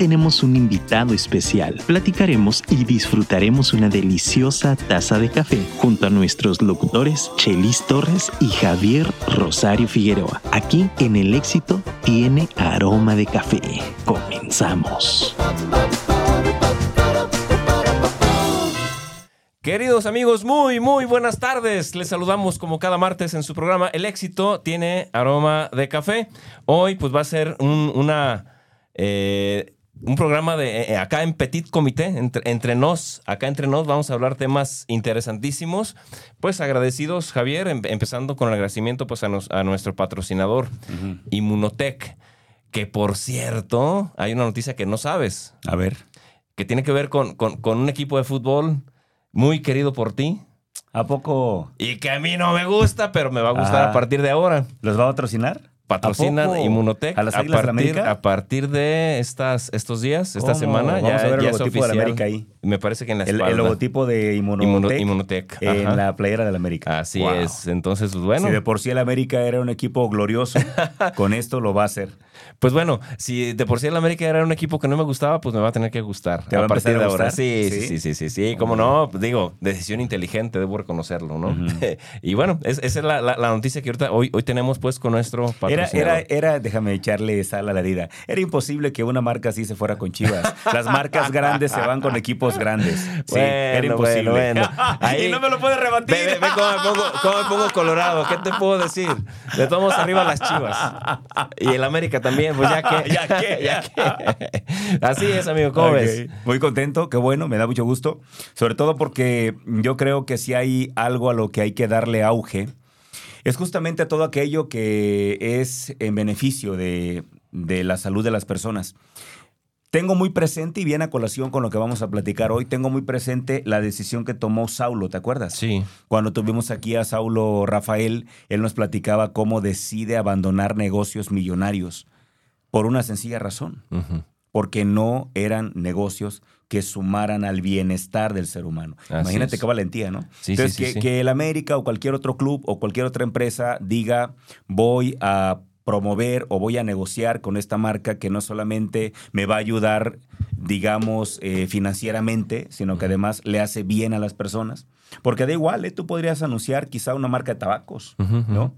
tenemos un invitado especial. Platicaremos y disfrutaremos una deliciosa taza de café junto a nuestros locutores Chelis Torres y Javier Rosario Figueroa. Aquí en El Éxito tiene aroma de café. Comenzamos. Queridos amigos, muy, muy buenas tardes. Les saludamos como cada martes en su programa El éxito tiene aroma de café. Hoy pues va a ser un, una, eh, un programa de eh, acá en Petit Comité, entre, entre, nos, acá entre nos vamos a hablar temas interesantísimos. Pues agradecidos, Javier, em, empezando con el agradecimiento pues a, nos, a nuestro patrocinador, Inmunotech, que por cierto, hay una noticia que no sabes. A ver. Que tiene que ver con, con, con un equipo de fútbol muy querido por ti. ¿A poco? Y que a mí no me gusta, pero me va a gustar a partir de ahora. ¿Los va a patrocinar? Patrocinan ¿A? Inmunotech ¿A las a Águilas de partir, América? a partir de estas, estos días, esta ¿Cómo? semana. Vamos ya, a ver el ya logotipo de la. América ahí. Me parece que en la El, espalda. el logotipo de Inmuno- Inmunotech, Inmunotech, en la playera de la América. Así Wow. es. Entonces, pues, bueno. Si de por sí el América era un equipo glorioso, con esto lo va a hacer. Pues bueno, si de por sí el América era un equipo que no me gustaba, pues me va a tener que gustar. ¿Te va a partir de ahora. Sí, sí, ¿Sí? sí, sí, sí. Cómo no, digo, decisión inteligente, debo reconocerlo, ¿no? y bueno, es- esa es la, la- la noticia que ahorita hoy, hoy tenemos pues con nuestro patrocinador. era, era, déjame echarle sal a la herida. Era imposible que una marca así se fuera con Chivas. Las marcas grandes se van con equipos grandes. Sí, Bueno, era imposible. bueno, bueno. Ahí- y no me lo puedes rebatir. Ve, ve, ve cómo, me pongo, cómo me pongo colorado. ¿Qué te puedo decir? Le tomamos arriba las chivas. Y el América también, pues ya que. ¿Ya qué? ya que. Así es, amigo. ¿Cómo ves? Muy contento, qué bueno, me da mucho gusto. Sobre todo porque yo creo que si hay algo a lo que hay que darle auge, es justamente a todo aquello que es en beneficio de, de la salud de las personas. Tengo muy presente, y viene a colación con lo que vamos a platicar hoy, tengo muy presente la decisión que tomó Saulo, ¿te acuerdas? Sí. Cuando tuvimos aquí a Saulo Rafael, él nos platicaba cómo decide abandonar negocios millonarios por una sencilla razón porque no eran negocios que sumaran al bienestar del ser humano. Así Imagínate es. qué valentía, ¿no? Sí, Entonces, sí, sí, que, el América o cualquier otro club o cualquier otra empresa diga, voy a promover o voy a negociar con esta marca que no solamente me va a ayudar, digamos, eh, financieramente, sino que además le hace bien a las personas. Porque da igual, ¿eh? tú podrías anunciar quizá una marca de tabacos. ¿no?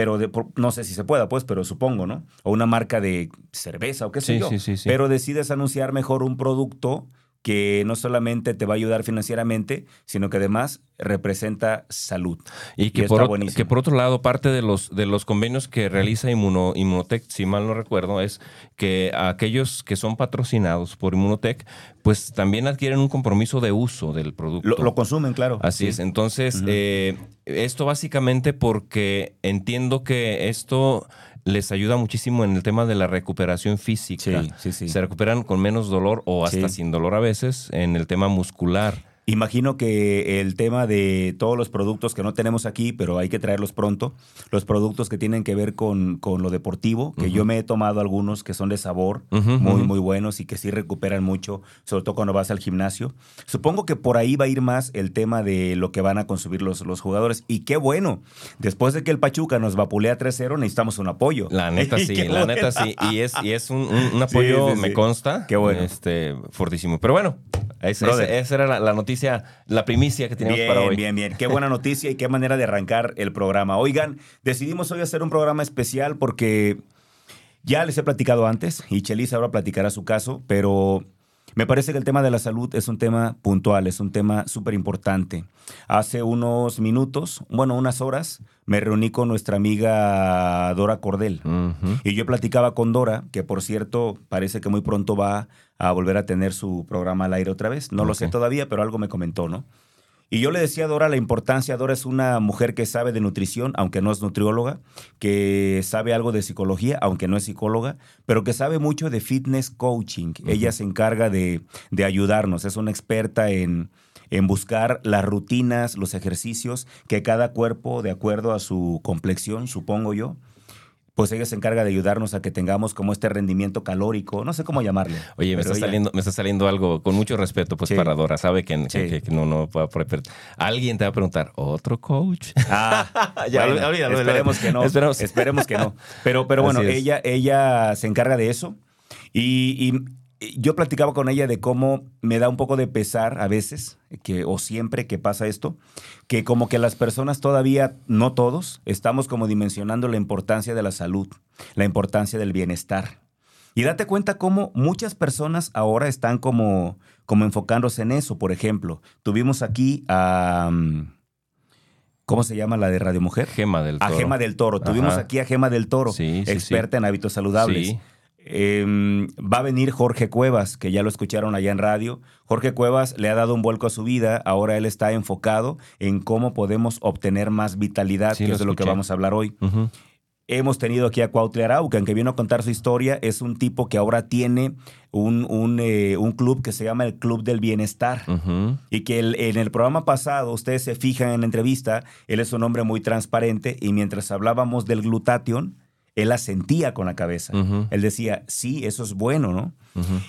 Pero de- por- no sé si se pueda, pues, pero supongo, ¿no? O una marca de cerveza o qué sé Sí, yo. sí, sí, sí. Pero decides anunciar mejor un producto que no solamente te va a ayudar financieramente, sino que además representa salud. Y que, Y por, que otro lado, parte de los, de los convenios que realiza Inmuno, Inmunotech, si mal no recuerdo, es que aquellos que son patrocinados por Inmunotech, pues también adquieren un compromiso de uso del producto. Lo, lo consumen, claro. Así Sí. es. Entonces, eh, esto básicamente porque entiendo que esto les ayuda muchísimo en el tema de la recuperación física. Sí, sí, sí. Se recuperan con menos dolor o hasta sin dolor a veces en el tema muscular. Imagino que el tema de todos los productos que no tenemos aquí, pero hay que traerlos pronto, los productos que tienen que ver con, con lo deportivo, que yo me he tomado algunos que son de sabor, muy, muy buenos y que sí recuperan mucho, sobre todo cuando vas al gimnasio. Supongo que por ahí va a ir más el tema de lo que van a consumir los, los jugadores. Y qué bueno, después de que el Pachuca nos vapulea 3-0, necesitamos un apoyo. La neta sí, la neta sí. Y es, y es un, un- un apoyo, Sí, sí, me sí. consta. Qué bueno. Este, fortísimo. Pero bueno, esa, Brother. esa- esa era la, la noticia, la primicia que teníamos Bien, para hoy. bien, bien. Qué buena noticia y qué manera de arrancar el programa. Oigan, decidimos hoy hacer un programa especial porque ya les he platicado antes y Chelis ahora platicará su caso, pero me parece que el tema de la salud es un tema puntual, es un tema súper importante. Hace unos minutos, bueno, unas horas, me reuní con nuestra amiga Dora Cordel. Y yo platicaba con Dora, que por cierto parece que muy pronto va a volver a tener su programa al aire otra vez. No lo sé todavía, pero algo me comentó, ¿no? Y yo le decía a Dora la importancia. Dora es una mujer que sabe de nutrición, aunque no es nutrióloga, que sabe algo de psicología, aunque no es psicóloga, pero que sabe mucho de fitness coaching. Ella se encarga de, de ayudarnos, es una experta en, en buscar las rutinas, los ejercicios que cada cuerpo, de acuerdo a su complexión, supongo yo, pues ella se encarga de ayudarnos a que tengamos como este rendimiento calórico, no sé cómo llamarle. Oye, me está, ella- saliendo, me está saliendo algo con mucho respeto, pues Sí. para Dora. Sabe que, que- Sí. que- que no, no pero Alguien te va a preguntar, ¿otro coach? Ah, Ya, bueno, olvídalo, esperemos que no. Esperemos. Esperemos. que no. Pero, pero bueno, ella, ella se encarga de eso. Y, y yo platicaba con ella de cómo me da un poco de pesar a veces, que, o siempre que pasa esto, que como que las personas todavía, no todos, estamos como dimensionando la importancia de la salud, la importancia del bienestar. Y date cuenta cómo muchas personas ahora están como, como enfocándose en eso. Por ejemplo, tuvimos aquí a... Mm, ¿Cómo se llama la de Radio Mujer? Gema del Toro. A Gema del Toro. Tuvimos aquí a Gema del Toro, experta en hábitos saludables. Em, va a venir Jorge Cuevas, que ya lo escucharon allá en radio. Jorge Cuevas le ha dado un vuelco a su vida. Ahora él está enfocado en cómo podemos obtener más vitalidad, que es de lo que vamos a hablar hoy. Hemos tenido aquí a Cuautle Arau, que aunque vino a contar su historia, es un tipo que ahora tiene un, un, eh, club que se llama el Club del Bienestar. Y que en el programa pasado, ustedes se fijan en la entrevista, él es un hombre muy transparente y mientras hablábamos del glutatión, él asentía con la cabeza. Él decía, sí, eso es bueno, ¿no?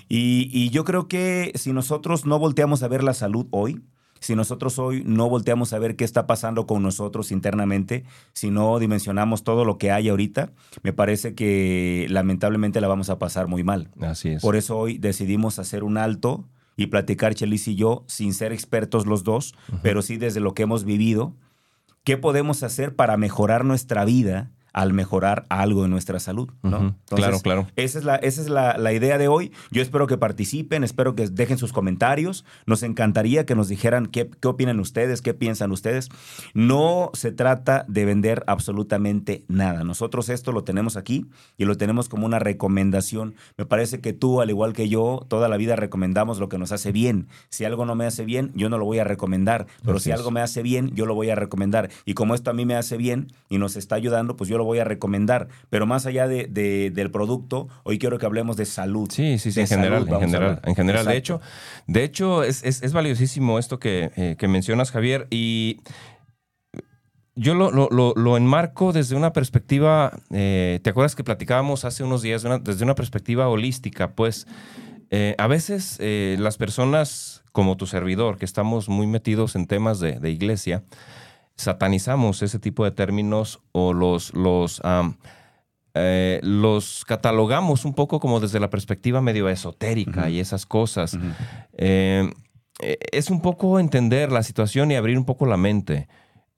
y, y, yo creo que si nosotros no volteamos a ver la salud hoy, si nosotros hoy no volteamos a ver qué está pasando con nosotros internamente, si no dimensionamos todo lo que hay ahorita, me parece que lamentablemente la vamos a pasar muy mal. Así es. Por eso hoy decidimos hacer un alto y platicar Chelis y yo, sin ser expertos los dos, pero sí desde lo que hemos vivido, qué podemos hacer para mejorar nuestra vida al mejorar algo en nuestra salud, ¿no? claro, claro. Esa es, la, esa es la, idea de hoy. Yo espero que participen, espero que dejen sus comentarios. Nos encantaría que nos dijeran qué, qué opinan ustedes, qué piensan ustedes. No se trata de vender absolutamente nada. Nosotros esto lo tenemos aquí y lo tenemos como una recomendación. Me parece que tú, al igual que yo, toda la vida recomendamos lo que nos hace bien. Si algo no me hace bien, yo no lo voy a recomendar. Pero si algo me hace bien, yo lo voy a recomendar. Y como esto a mí me hace bien y nos está ayudando, pues yo lo voy a recomendar. Pero más allá de, del producto, hoy quiero que hablemos de salud. Sí, sí, sí, en general, en general, en general. De hecho, de hecho es, es, valiosísimo esto que, eh, que, mencionas, Javier, y yo lo, lo, lo, enmarco desde una perspectiva, eh, ¿te acuerdas que platicábamos hace unos días desde una perspectiva holística? Pues eh, a veces las personas como tu servidor, que estamos muy metidos en temas de, de iglesia, satanizamos ese tipo de términos o los, los, eh, los catalogamos un poco como desde la perspectiva medio esotérica y esas cosas. Eh, eh, es un poco entender la situación y abrir un poco la mente.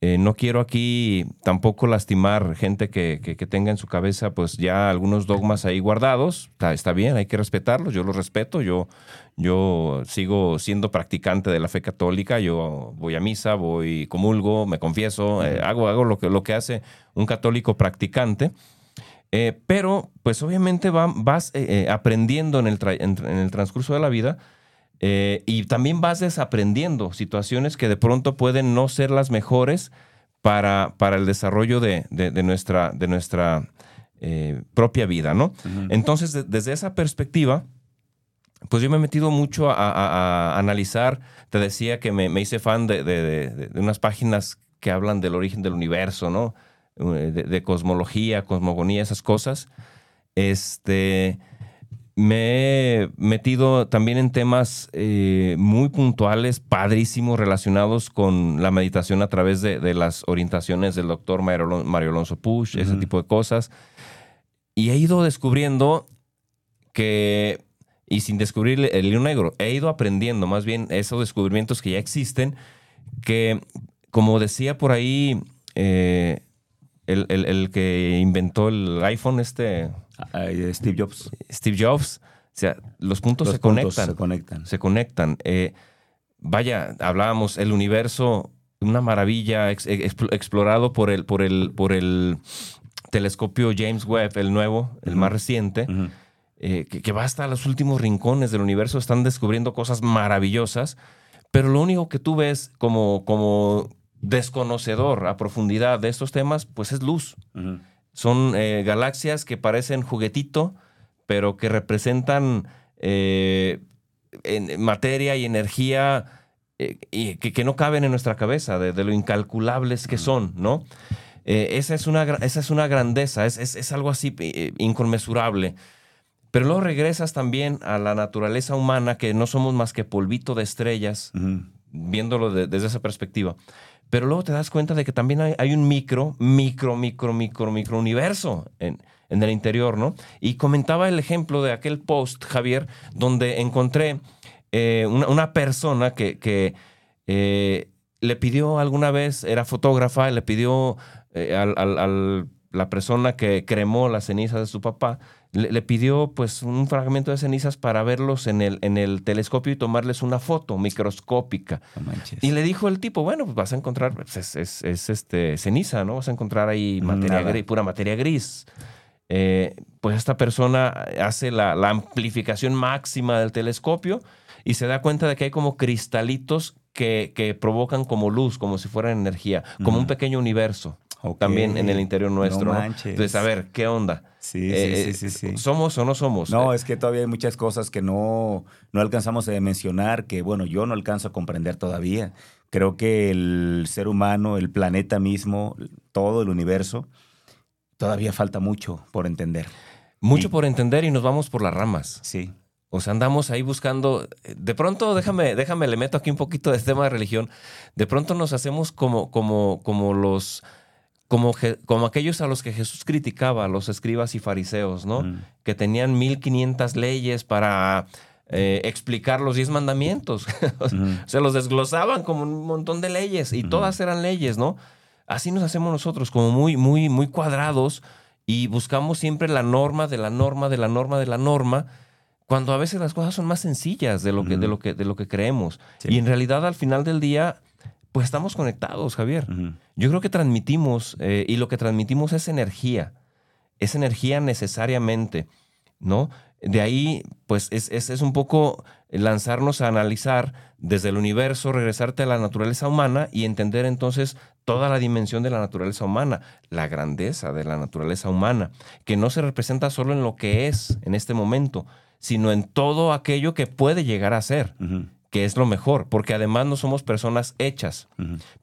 Eh, no quiero aquí tampoco lastimar gente que, tenga en su cabeza pues ya algunos dogmas ahí guardados. Está, bien, hay que respetarlos, yo los respeto, yo, yo sigo siendo practicante de la fe católica, yo voy a misa, voy, comulgo, me confieso, eh, hago, hago lo, que, lo que hace un católico practicante. Eh, pero pues obviamente vas aprendiendo en el, en el transcurso de la vida eh, y también vas desaprendiendo situaciones que de pronto pueden no ser las mejores para, para el desarrollo de, nuestra, de nuestra eh, propia vida, ¿no? Entonces, desde esa perspectiva, pues yo me he metido mucho a, analizar, te decía que me, hice fan de, unas páginas que hablan del origen del universo, ¿no? Eh, de, cosmología, cosmogonía, esas cosas. Este me he metido también en temas eh, muy puntuales, padrísimos, relacionados con la meditación a través de, las orientaciones del doctor Mario Alonso Push, ese tipo de cosas. Y he ido descubriendo que, y sin descubrir el hilo negro, he ido aprendiendo más bien esos descubrimientos que ya existen, que como decía por ahí eh, el, el que inventó el iPhone, este Steve Jobs. Steve Jobs. O sea, los puntos se conectan. Se conectan. Se conectan. Eh, vaya, hablábamos, el universo, una maravilla explorado por el, por, el, por el telescopio James Webb, el nuevo, el más reciente, eh, que, va hasta los últimos rincones del universo, están descubriendo cosas maravillosas, pero lo único que tú ves como, como desconocedor a profundidad de estos temas, pues es luz. Son eh, galaxias que parecen juguetito, pero que representan eh, materia y energía eh, y que, no caben en nuestra cabeza, de, lo incalculables que son, ¿no? esa, es una, esa es una grandeza, es, algo así inconmensurable. Pero luego regresas también a la naturaleza humana, que no somos más que polvito de estrellas, viéndolo desde esa perspectiva. Pero luego te das cuenta de que también hay, un micro, micro, micro, micro, micro universo en, en el interior, ¿no? Y comentaba el ejemplo de aquel post, Javier, donde encontré eh, una, una, persona que, que eh, le pidió alguna vez, era fotógrafa, le pidió eh, al, al, la persona que cremó las cenizas de su papá, le, pidió pues un fragmento de cenizas para verlos en el, en el telescopio y tomarles una foto microscópica. y le dijo el tipo, bueno, pues vas a encontrar, pues, es, es, este, ceniza, ¿no? Vas a encontrar ahí materia gris, pura materia gris. Eh, pues esta persona hace la, la amplificación máxima del telescopio y se da cuenta de que hay como cristalitos que, que, provocan como luz, como si fueran energía, como un pequeño universo también en el interior nuestro. No Entonces, a ver, ¿qué onda? Sí, sí, sí, sí, ¿Somos o no somos? No, es que todavía hay muchas cosas que no, no alcanzamos a mencionar, que bueno, yo no alcanzo a comprender todavía. Creo que el ser humano, el planeta mismo, todo el universo, todavía falta mucho por entender. Mucho por entender y nos vamos por las ramas. Sí. O sea, andamos ahí buscando. De pronto, déjame, déjame, le meto aquí un poquito de este tema de religión. De pronto nos hacemos como, como, como los como, como aquellos a los que Jesús criticaba, los escribas y fariseos, ¿no? Que tenían 1500 leyes para eh, explicar los diez mandamientos. Se los desglosaban como un montón de leyes y todas eran leyes, ¿no? Así nos hacemos nosotros, como muy, muy, muy cuadrados y buscamos siempre la norma de la norma de la norma de la norma cuando a veces las cosas son más sencillas de lo que, de lo que, de lo que creemos. Y en realidad al final del día pues estamos conectados, Javier. Yo creo que transmitimos, eh, y lo que transmitimos es energía, es energía necesariamente, ¿no? De ahí, pues es, es, un poco lanzarnos a analizar desde el universo, regresarte a la naturaleza humana y entender entonces toda la dimensión de la naturaleza humana, la grandeza de la naturaleza humana, que no se representa solo en lo que es en este momento, sino en todo aquello que puede llegar a ser que es lo mejor, porque además no somos personas hechas,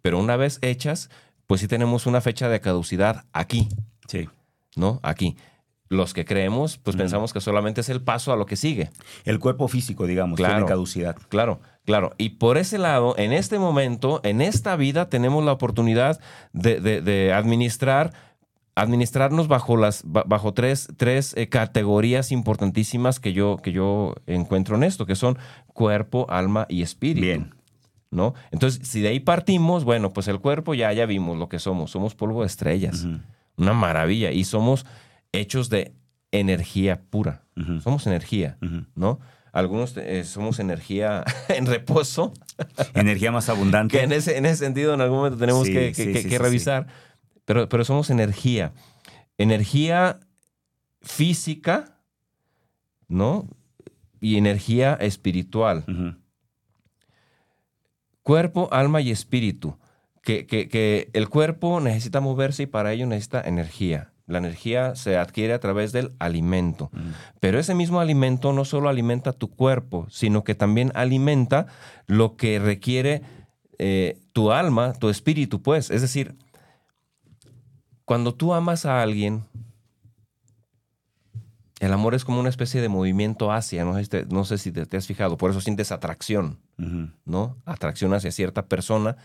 pero una vez hechas, pues sí tenemos una fecha de caducidad aquí. Sí. ¿No? Aquí. Los que creemos, pues pensamos que solamente es el paso a lo que sigue. El cuerpo físico, digamos, tiene caducidad. Claro, claro. Y por ese lado, en este momento, en esta vida, tenemos la oportunidad de, de administrar administrarnos bajo las bajo tres, tres eh, categorías importantísimas que yo, que yo encuentro en esto, que son cuerpo, alma y espíritu. Bien. ¿No? Entonces, si de ahí partimos, bueno, pues el cuerpo ya, ya vimos lo que somos. Somos polvo de estrellas. Una maravilla. Y somos hechos de energía pura. Somos energía, ¿no? Algunos eh, somos energía en reposo. Energía más abundante. que en ese, en ese sentido en algún momento tenemos que, que revisar pero, somos energía. Energía física, ¿no? Y energía espiritual. Cuerpo, alma y espíritu. Que, que, el cuerpo necesita moverse y para ello necesita energía. La energía se adquiere a través del alimento. Pero ese mismo alimento no solo alimenta tu cuerpo, sino que también alimenta lo que requiere eh, tu alma, tu espíritu, pues. Es decir, cuando tú amas a alguien, el amor es como una especie de movimiento hacia, no sé, si te, no sé si te, has fijado, por eso sientes atracción, ¿no? Atracción hacia cierta persona.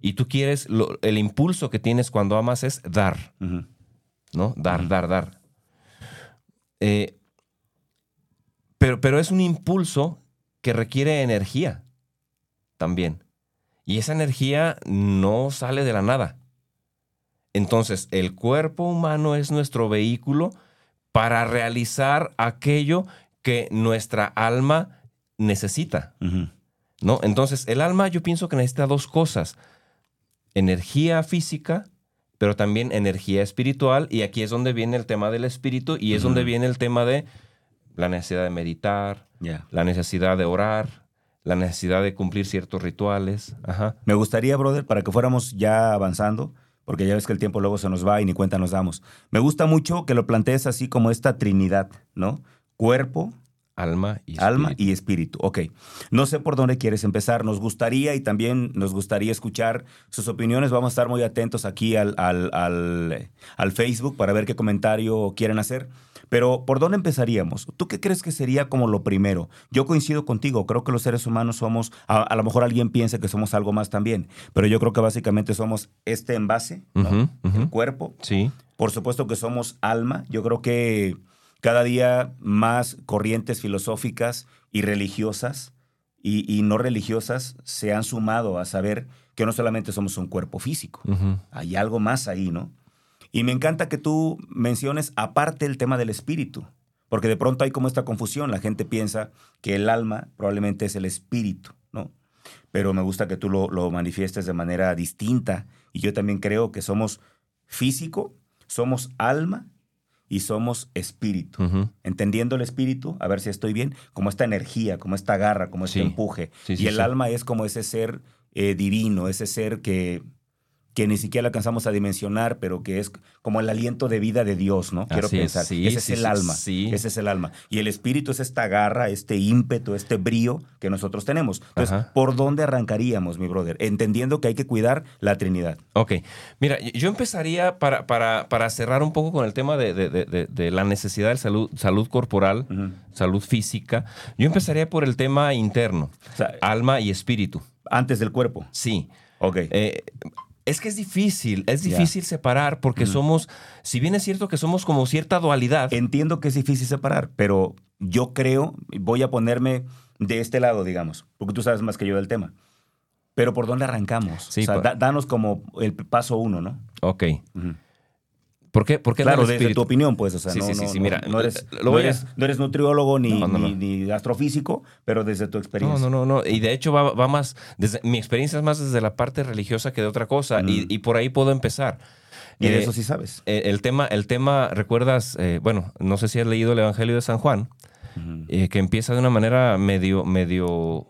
Y tú quieres, el impulso que tienes cuando amas es dar, ¿no? Dar, dar, dar. Eh, pero, pero es un impulso que requiere energía también. Y esa energía no sale de la nada. Entonces, el cuerpo humano es nuestro vehículo para realizar aquello que nuestra alma necesita. ¿No? Entonces, el alma yo pienso que necesita dos cosas. Energía física, pero también energía espiritual. Y aquí es donde viene el tema del espíritu y es donde viene el tema de la necesidad de meditar, la necesidad de orar, la necesidad de cumplir ciertos rituales. Me gustaría, brother, para que fuéramos ya avanzando, porque ya ves que el tiempo luego se nos va y ni cuenta nos damos. Me gusta mucho que lo plantees así como esta trinidad, ¿no? Cuerpo, alma y espíritu. Alma y espíritu. Ok. No sé por dónde quieres empezar. Nos gustaría y también nos gustaría escuchar sus opiniones. Vamos a estar muy atentos aquí al, al, al, al Facebook para ver qué comentario quieren hacer. Pero ¿por dónde empezaríamos? ¿Tú qué crees que sería como lo primero? Yo coincido contigo, creo que los seres humanos somos, a, a lo mejor alguien piensa que somos algo más también, pero yo creo que básicamente somos este envase, el cuerpo. Sí. Por supuesto que somos alma. Yo creo que cada día más corrientes filosóficas y religiosas y, y no religiosas se han sumado a saber que no solamente somos un cuerpo físico, hay algo más ahí, ¿no? Y me encanta que tú menciones aparte el tema del espíritu, porque de pronto hay como esta confusión, la gente piensa que el alma probablemente es el espíritu, ¿no? Pero me gusta que tú lo, lo manifiestes de manera distinta y yo también creo que somos físico, somos alma y somos espíritu. Entendiendo el espíritu, a ver si estoy bien, como esta energía, como esta garra, como este Sí. empuje. Sí, y el alma es como ese ser eh, divino, ese ser que, que ni siquiera alcanzamos a dimensionar, pero que es como el aliento de vida de Dios, ¿no? Quiero Así es, pensar. sí, ese sí, es el sí, alma. sí. Ese es el alma. Y el espíritu es esta garra, este ímpetu, este brío que nosotros tenemos. Entonces, Ajá. ¿por dónde arrancaríamos, mi brother? Entendiendo que hay que cuidar la Trinidad. Ok, mira, yo empezaría para, para, para cerrar un poco con el tema de, de- de- la necesidad de salud, salud corporal, salud física. Yo empezaría por el tema interno, O sea, alma y espíritu. antes del cuerpo. Sí. Ok. Eh, es que es difícil, es difícil separar porque somos, si bien es cierto que somos como cierta dualidad, Entiendo que es difícil separar, pero yo creo, voy a ponerme de este lado, digamos, porque tú sabes más que yo del tema. Pero ¿por dónde arrancamos? Sí, o sea, da- danos como el paso uno, ¿no? ok. Ujú. ¿Por qué? ¿Por qué Claro, desde espíritu? tu opinión, pues, o sea, Sí, no, sí, sí, no- sí, no- mira, no eres, lo no voy a- eres- no eres nutriólogo ni, No, no, no. ni- ni astrofísico, pero desde tu experiencia. no, no, no. Y de hecho va, va más, desde, mi experiencia es más desde la parte religiosa que de otra cosa. Mm. Y, y por ahí puedo empezar. Y de Eh, eso sí sabes. eh, el tema, el tema, recuerdas, Eh, bueno, no sé si has leído el Evangelio de San Juan, eh, que empieza de una manera medio, medio,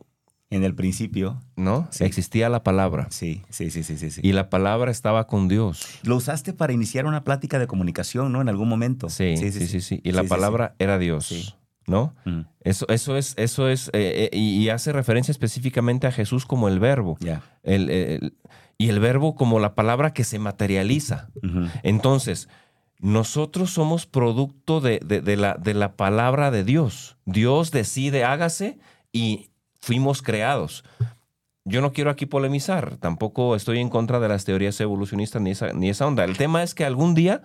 En el principio, ¿no? Sí. Existía la palabra. sí, sí, sí, sí, sí. Y la palabra estaba con Dios. Lo usaste para iniciar una plática de comunicación, ¿no? En algún momento. Sí, sí, sí, sí. Y la palabra era Dios. ¿no? Mm, Eso, eso es, eso es, eh, eh, y, hace referencia específicamente a Jesús como el verbo. Ya. El- el- y el verbo como la palabra que se materializa. Entonces, nosotros somos producto de, de- de la, de la palabra de Dios. Dios decide, hágase y fuimos creados. Yo no quiero aquí polemizar, tampoco estoy en contra de las teorías evolucionistas ni esa, ni esa onda. El tema es que algún día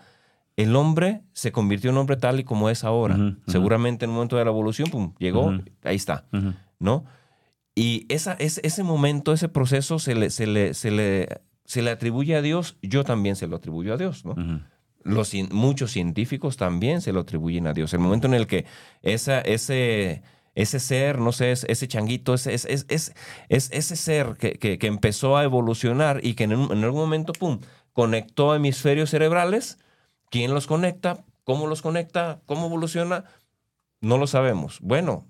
el hombre se convirtió en hombre tal y como es ahora. Seguramente en un momento de la evolución, pum, llegó, Ujú. ahí está. ¿no? Y esa, ese, ese momento, ese proceso se le, se, le, se, le, se le atribuye a Dios, yo también se lo atribuyo a Dios, ¿no? Los, muchos científicos también se lo atribuyen a Dios. El momento en el que esa, ese, ese ser, no sé, es- ese changuito, ese, es, es, es- es- ese ser que, que- que empezó a evolucionar y que en, en algún momento, pum, conectó hemisferios cerebrales, ¿quién los conecta? ¿Cómo los conecta? ¿Cómo evoluciona? No lo sabemos. Bueno,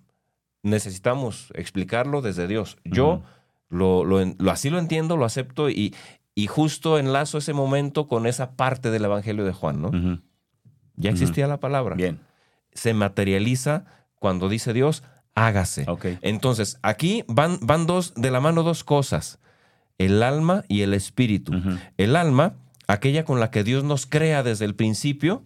necesitamos explicarlo desde Dios. Yo Ujú. lo, lo en- lo- así lo entiendo, lo acepto y, y justo enlazo ese momento con esa parte del Evangelio de Juan, ¿no? Ujú. Ya Ujú. existía la palabra. Bien. Se materializa cuando dice Dios, hágase. Entonces, aquí van, van dos, de la mano dos cosas, el alma y el espíritu. El alma, aquella con la que Dios nos crea desde el principio,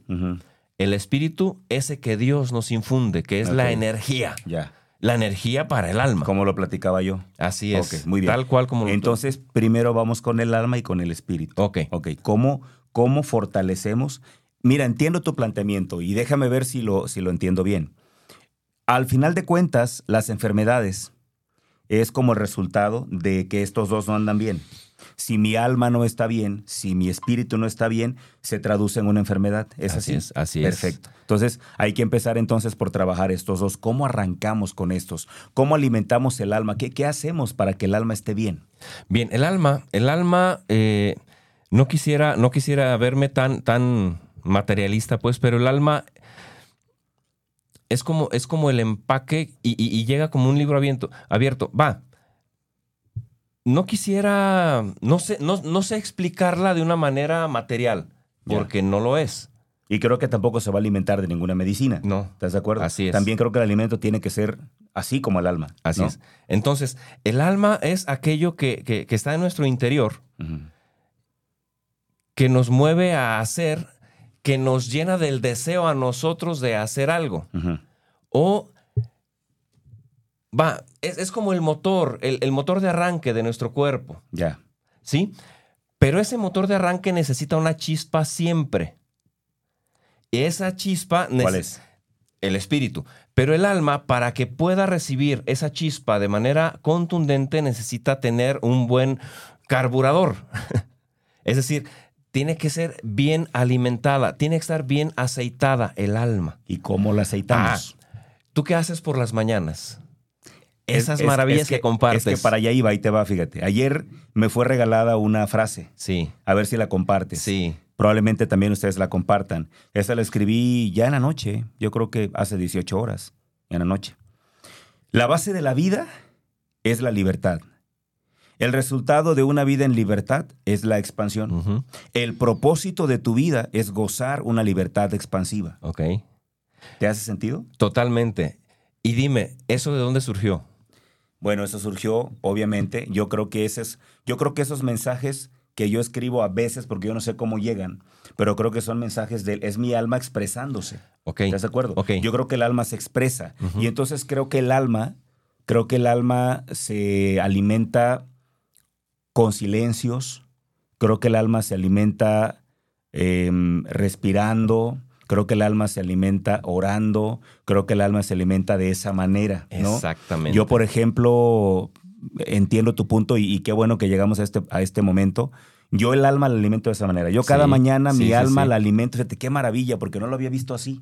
el espíritu, ese que Dios nos infunde, que es la energía, Ya. la energía para el alma. Como lo platicaba yo. Así es. Muy bien. Tal cual como lo Entonces, primero vamos con el alma y con el espíritu. Ok. Ok. ¿Cómo, cómo fortalecemos? Mira, entiendo tu planteamiento y déjame ver si lo, si lo entiendo bien. Al final de cuentas, las enfermedades es como el resultado de que estos dos no andan bien. Si mi alma no está bien, si mi espíritu no está bien, se traduce en una enfermedad. ¿Es Así así? es, así es. Perfecto. Entonces, hay que empezar entonces por trabajar estos dos. ¿Cómo arrancamos con estos? ¿Cómo alimentamos el alma? ¿Qué, qué hacemos para que el alma esté bien? Bien, el alma, el alma, eh, no quisiera, no quisiera verme tan, tan materialista, pues, pero el alma es como, es como el empaque y, y- y llega como un libro abierto. abierto. Va. No quisiera, no sé, no, no sé explicarla de una manera material, porque no lo es. Y creo que tampoco se va a alimentar de ninguna medicina. No. ¿Estás de acuerdo? Así es. También creo que el alimento tiene que ser así como el alma. Así ¿no? es. Entonces, el alma es aquello que, que- que está en nuestro interior, que nos mueve a hacer que nos llena del deseo a nosotros de hacer algo. O va, es, es como el motor, el, el motor de arranque de nuestro cuerpo, Ya. ¿sí? Pero ese motor de arranque necesita una chispa siempre. Y esa chispa ¿Cuál es? el espíritu. Pero el alma, para que pueda recibir esa chispa de manera contundente, necesita tener un buen carburador. es decir, tiene que ser bien alimentada, tiene que estar bien aceitada el alma. ¿Y cómo la aceitamos? ¿Tú qué haces por las mañanas? Es- Esas es- maravillas es que, compartes. Es que para allá iba, ahí te va, fíjate. Ayer me fue regalada una frase. Sí, A ver si la compartes. sí. Probablemente también ustedes la compartan. Esa la escribí ya en la noche, yo creo que hace 18 horas, en la noche. La base de la vida es la libertad. El resultado de una vida en libertad es la expansión. El propósito de tu vida es gozar una libertad expansiva. Ok. ¿Te hace sentido? Totalmente. Y dime, ¿eso de dónde surgió? Bueno, eso surgió, obviamente. Yo creo que ese es, yo creo que esos mensajes que yo escribo a veces, porque yo no sé cómo llegan, pero creo que son mensajes de es mi alma expresándose. Ok. ¿Estás de acuerdo? Ok. Yo creo que el alma se expresa. Y entonces creo que el alma, creo que el alma se alimenta con silencios. Creo que el alma se alimenta em, respirando. Creo que el alma se alimenta orando. Creo que el alma se alimenta de esa manera. ¿no? Exactamente. Yo, por ejemplo, entiendo tu punto y, y qué bueno que llegamos a este, a este momento. Yo el alma la alimento de esa manera. Yo cada Sí, mañana sí, mi sí, alma la alimento. Fíjate, qué maravilla, porque no lo había visto así.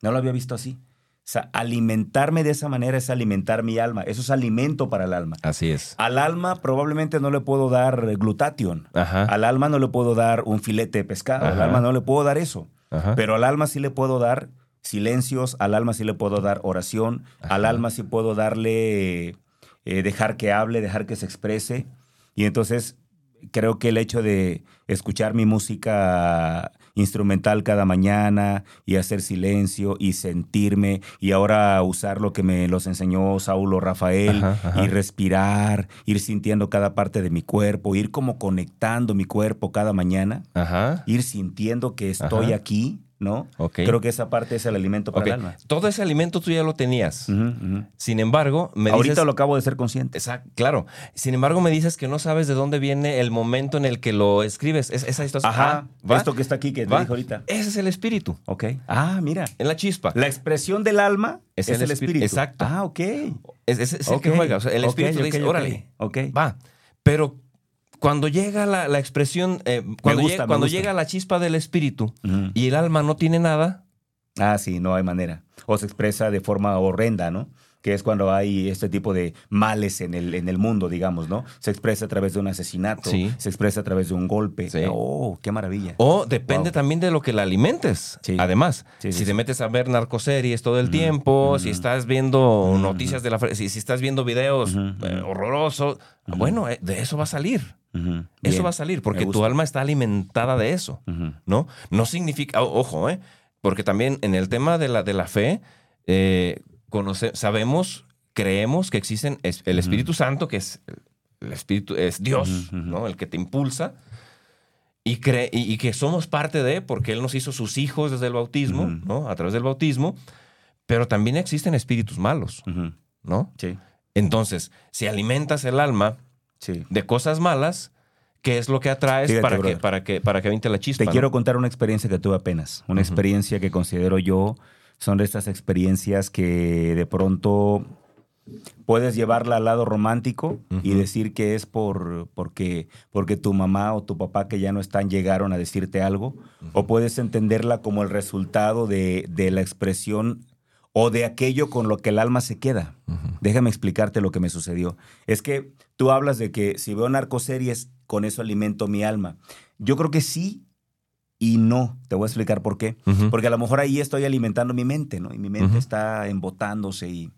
No lo había visto así. O sea, alimentarme de esa manera es alimentar mi alma. Eso es alimento para el alma. Así es. Al alma probablemente no le puedo dar glutatión. Ajá. Al alma no le puedo dar un filete de pescado. Al alma no le puedo dar eso. Ajá. Pero al alma sí le puedo dar silencios, al alma sí le puedo dar oración, al alma sí puedo darle, eh, dejar que hable, dejar que se exprese. Y entonces creo que el hecho de escuchar mi música instrumental cada mañana y hacer silencio y sentirme y ahora usar lo que me los enseñó Saulo Rafael Ajá, ajá. y respirar, ir sintiendo cada parte de mi cuerpo, ir como conectando mi cuerpo cada mañana Ajá. ir sintiendo que estoy aquí, ¿no? Creo que esa parte es el alimento para el alma. Todo ese alimento tú ya lo tenías. Sin embargo, me Ahorita dices... lo acabo de ser consciente. Exacto, claro. Sin embargo, me dices que no sabes de dónde viene el momento en el que lo escribes. Es- esa situación. Ajá, Ah, esto que está aquí que te ¿Va? dije ahorita. Ese es el espíritu. Ok. Ah, mira. En la chispa. La expresión del alma es, Es el, el espí- espíritu. exacto. Ah, ok. Es, es- es el que juega. O sea, el espíritu dice, órale, Ok. va. Pero cuando llega la, la expresión, eh, cuando, gusta, cuando llega la chispa del espíritu y el alma no tiene nada, Ah, sí, no hay manera. O se expresa de forma horrenda, ¿no? Que es cuando hay este tipo de males en el, en el mundo, digamos, ¿no? Se expresa a través de un asesinato, Sí. se expresa a través de un golpe. Sí. Oh, qué maravilla. o depende Wow. también de lo que la alimentes. Sí. Además, si te metes a ver narcoseries todo el Ujú, tiempo, si ujú. estás viendo noticias de la... Si, si estás viendo videos eh, horrorosos, bueno, eh, de eso va a salir. Eso Bien. va a salir porque tu alma está alimentada de eso. ¿no? No significa, ojo, ¿eh? Porque también en el tema de la, de la fe, eh, conoce- sabemos, creemos que existen es- el. Espíritu Santo, que es el Espíritu, es Dios. ¿no? El que te impulsa. Y, cree, y, y que somos parte de, porque Él nos hizo sus hijos desde el bautismo. ¿no? A través del bautismo. Pero también existen espíritus malos. ¿no? Sí, Entonces, si alimentas el alma sí. de cosas malas, ¿qué es lo que atraes Fíjate, para, que, para, que, para que la chispa? Te ¿no? quiero contar una experiencia que tuve apenas. Una experiencia que considero yo son de estas experiencias que de pronto puedes llevarla al lado romántico y decir que es por porque porque tu mamá o tu papá que ya no están llegaron a decirte algo o puedes entenderla como el resultado de, de la expresión o de aquello con lo que el alma se queda. Déjame explicarte lo que me sucedió. Es que tú hablas de que si veo narcoseries, con eso alimento mi alma. Yo creo que sí y no. Te voy a explicar por qué. Porque a lo mejor ahí estoy alimentando mi mente, ¿no? Y mi mente está embotándose y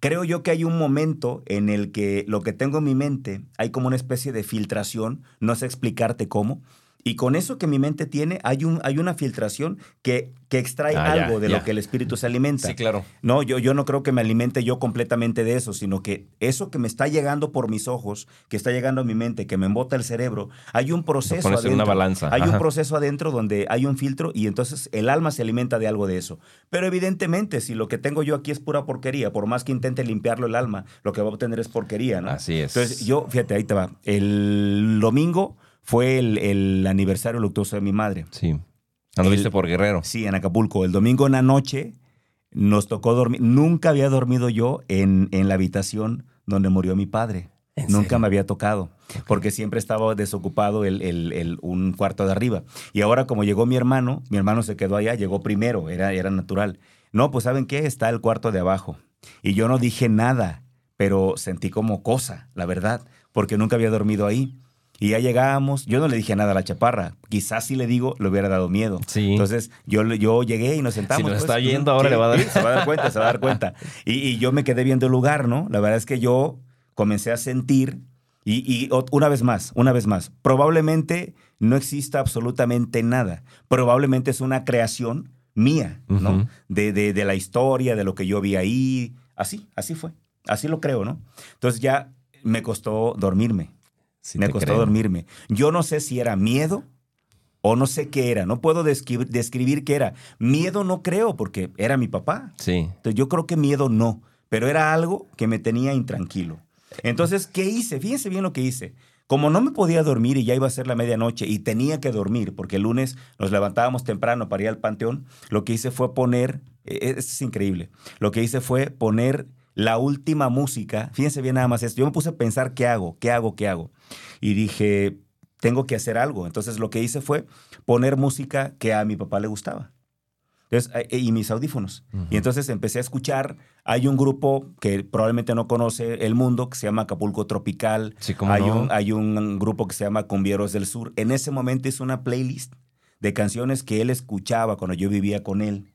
creo yo que hay un momento en el que lo que tengo en mi mente hay como una especie de filtración, no sé explicarte cómo, Y con eso que mi mente tiene, hay, un, hay una filtración que, que extrae Ah, ya, algo de ya. lo que el espíritu se alimenta. Sí, claro. No, yo, yo no creo que me alimente yo completamente de eso, sino que eso que me está llegando por mis ojos, que está llegando a mi mente, que me embota el cerebro, hay un proceso adentro. una balanza, Hay un proceso adentro donde hay un filtro y entonces el alma se alimenta de algo de eso. Pero evidentemente, si lo que tengo yo aquí es pura porquería, por más que intente limpiarlo el alma, lo que va a obtener es porquería, ¿no? Así es. Entonces, yo, fíjate, ahí te va. El domingo fue el, el aniversario luctuoso de mi madre. Sí. Anduviste El- por Guerrero. Sí, en Acapulco. El domingo en la noche nos tocó dormir. Nunca había dormido yo en, en la habitación donde murió mi padre. ¿En Nunca serio? me había tocado, porque siempre estaba desocupado el, el- el- un cuarto de arriba. Y ahora como llegó mi hermano, mi hermano se quedó allá, llegó primero, era, era natural. No, pues ¿saben qué? Está el cuarto de abajo. Y yo no dije nada, pero sentí como cosa, la verdad, porque nunca había dormido ahí. Y ya llegábamos, yo no le dije nada a la chaparra, quizás si le digo, le hubiera dado miedo. Sí. Entonces yo, yo llegué y nos sentamos. Si nos pues, está mm, oyendo, ahora le va a dar- sí, se va a dar cuenta, se va a dar cuenta. Y, y yo me quedé viendo el lugar, ¿no? La verdad es que yo comencé a sentir, y, una vez más, una vez más, probablemente no exista absolutamente nada. Probablemente es una creación mía, ¿no? De, de- de la historia, de lo que yo vi ahí. Así, así fue. Así lo creo, ¿no? Entonces ya me costó dormirme. Sí me costó creo. dormirme. Yo no sé si era miedo o no sé qué era. No puedo descri- describir qué era. Miedo no creo porque era mi papá. Sí. Entonces yo creo que miedo no, pero era algo que me tenía intranquilo. Entonces, ¿qué hice? Fíjense bien lo que hice. Como no me podía dormir y ya iba a ser la medianoche y tenía que dormir, porque el lunes nos levantábamos temprano para ir al panteón, lo que hice fue poner, esto es increíble, lo que hice fue poner la última música, fíjense bien nada más esto, yo me puse a pensar qué hago, qué hago, qué hago. Y dije, tengo que hacer algo. Entonces lo que hice fue poner música que a mi papá le gustaba. Entonces, eh, y mis audífonos. Y entonces empecé a escuchar. Hay un grupo que probablemente no conoce el mundo que se llama Acapulco Tropical. Sí, cómo hay, no. un, hay un grupo que se llama Cumbieros del Sur. En ese momento hice una playlist de canciones que él escuchaba cuando yo vivía con él.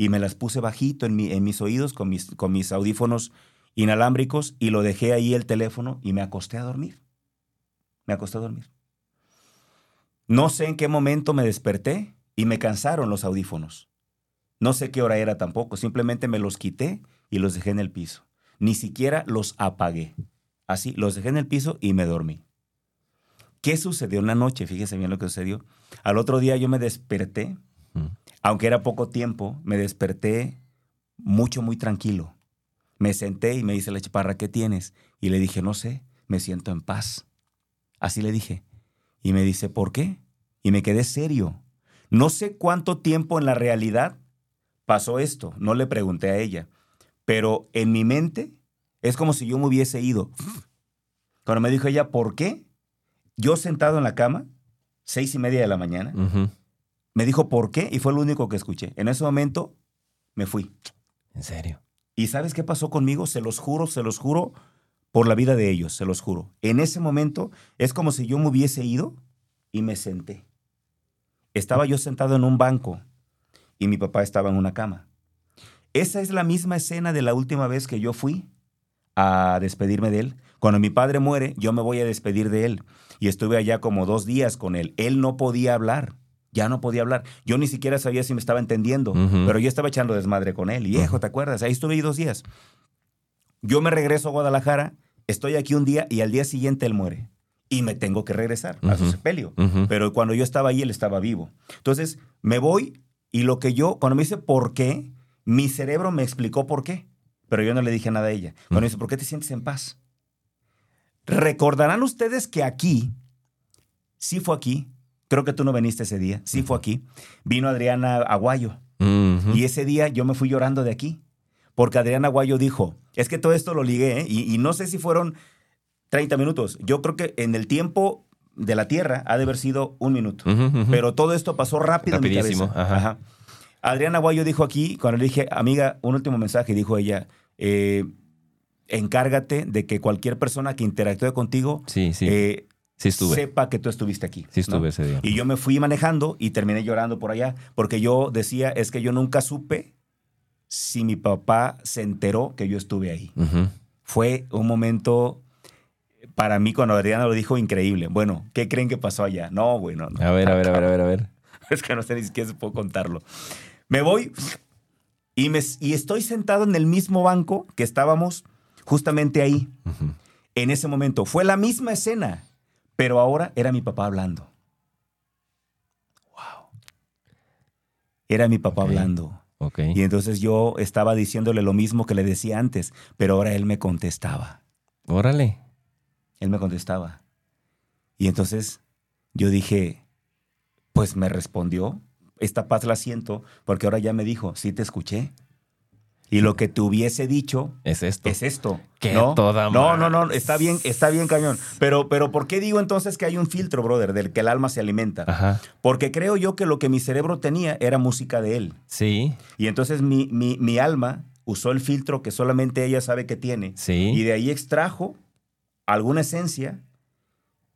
Y me las puse bajito en, mi- en mis oídos con mis, audífonos inalámbricos y lo dejé ahí el teléfono y me acosté a dormir. Me acosté a dormir. No sé en qué momento me desperté y me cansaron los audífonos. No sé qué hora era tampoco, simplemente me los quité y los dejé en el piso. Ni siquiera los apagué. Así, los dejé en el piso y me dormí. ¿Qué sucedió una noche? Fíjese bien lo que sucedió. Al otro día yo me desperté, Mm. aunque era poco tiempo, me desperté mucho, muy tranquilo. Me senté y me dice la chaparra, ¿qué tienes? Y le dije, no sé, me siento en paz. Así le dije. Y me dice, ¿por qué? Y me quedé serio. No sé cuánto tiempo en la realidad pasó esto, no le pregunté a ella, pero en mi mente es como si yo me hubiese ido. Cuando me dijo ella, ¿por qué? Yo sentado en la cama, seis y media de la mañana, Ujú. Me dijo, ¿por qué? Y fue lo único que escuché. En ese momento me fui. En serio. ¿Y sabes qué pasó conmigo? Se los juro, se los juro por la vida de ellos, se los juro. En ese momento es como si yo me hubiese ido y me senté. Estaba yo sentado en un banco y mi papá estaba en una cama. Esa es la misma escena de la última vez que yo fui a despedirme de él. Cuando mi padre muere, yo me voy a despedir de él. Y estuve allá como dos días con él. Él no podía hablar. Ya no podía hablar. Yo ni siquiera sabía si me estaba entendiendo. Pero yo estaba echando desmadre con él. Viejo, ¿te acuerdas? Ahí estuve ahí dos días. Yo me regreso a Guadalajara, estoy aquí un día y al día siguiente él muere. Y me tengo que regresar a su sepelio. Pero cuando yo estaba ahí, él estaba vivo. Entonces, me voy y lo que yo, cuando me dice por qué, mi cerebro me explicó por qué. Pero yo no le dije nada a ella. Cuando me dice, ¿por qué te sientes en paz? Recordarán ustedes que aquí, sí fue aquí, creo que tú no viniste ese día, sí fue aquí, vino Adriana Aguayo. Y ese día yo me fui llorando de aquí, porque Adriana Aguayo dijo, es que todo esto lo ligué, ¿eh? y, y no sé si fueron 30 minutos, yo creo que en el tiempo de la Tierra ha de haber sido un minuto, pero todo esto pasó rápido en mi cabeza. ajá. Adriana Aguayo dijo aquí, cuando le dije, amiga, un último mensaje, dijo ella, eh, encárgate de que cualquier persona que interactúe contigo Sí, sí. eh, sí estuve. sepa que tú estuviste aquí. Sí ¿no? estuve ese día. Y yo me fui manejando y terminé llorando por allá, porque yo decía, es que yo nunca supe si mi papá se enteró que yo estuve ahí. Fue un momento para mí cuando Adriana lo dijo, increíble. Bueno, ¿qué creen que pasó allá? No, bueno. No, A ver, a ver, a ver, a ver, a ver. Es que no sé ni siquiera si puedo contarlo. Me voy y, me, y estoy sentado en el mismo banco que estábamos justamente ahí. Ujú. En ese momento. Fue la misma escena, pero ahora era mi papá hablando. Wow. Era mi papá hablando. Ok. Y entonces yo estaba diciéndole lo mismo que le decía antes, pero ahora él me contestaba. Órale. Él me contestaba. Y entonces yo dije, pues me respondió, esta paz la siento, porque ahora ya me dijo, sí te escuché. Y lo que te hubiese dicho Es esto. es esto. Qué ¿no? toda no, no, no, está bien, está bien cañón. Pero, pero ¿por qué digo entonces que hay un filtro, brother, del que el alma se alimenta? Ajá. Porque creo yo que lo que mi cerebro tenía era música de él. Sí. Y entonces mi, mi, mi alma usó el filtro que solamente ella sabe que tiene. Sí. Y de ahí extrajo alguna esencia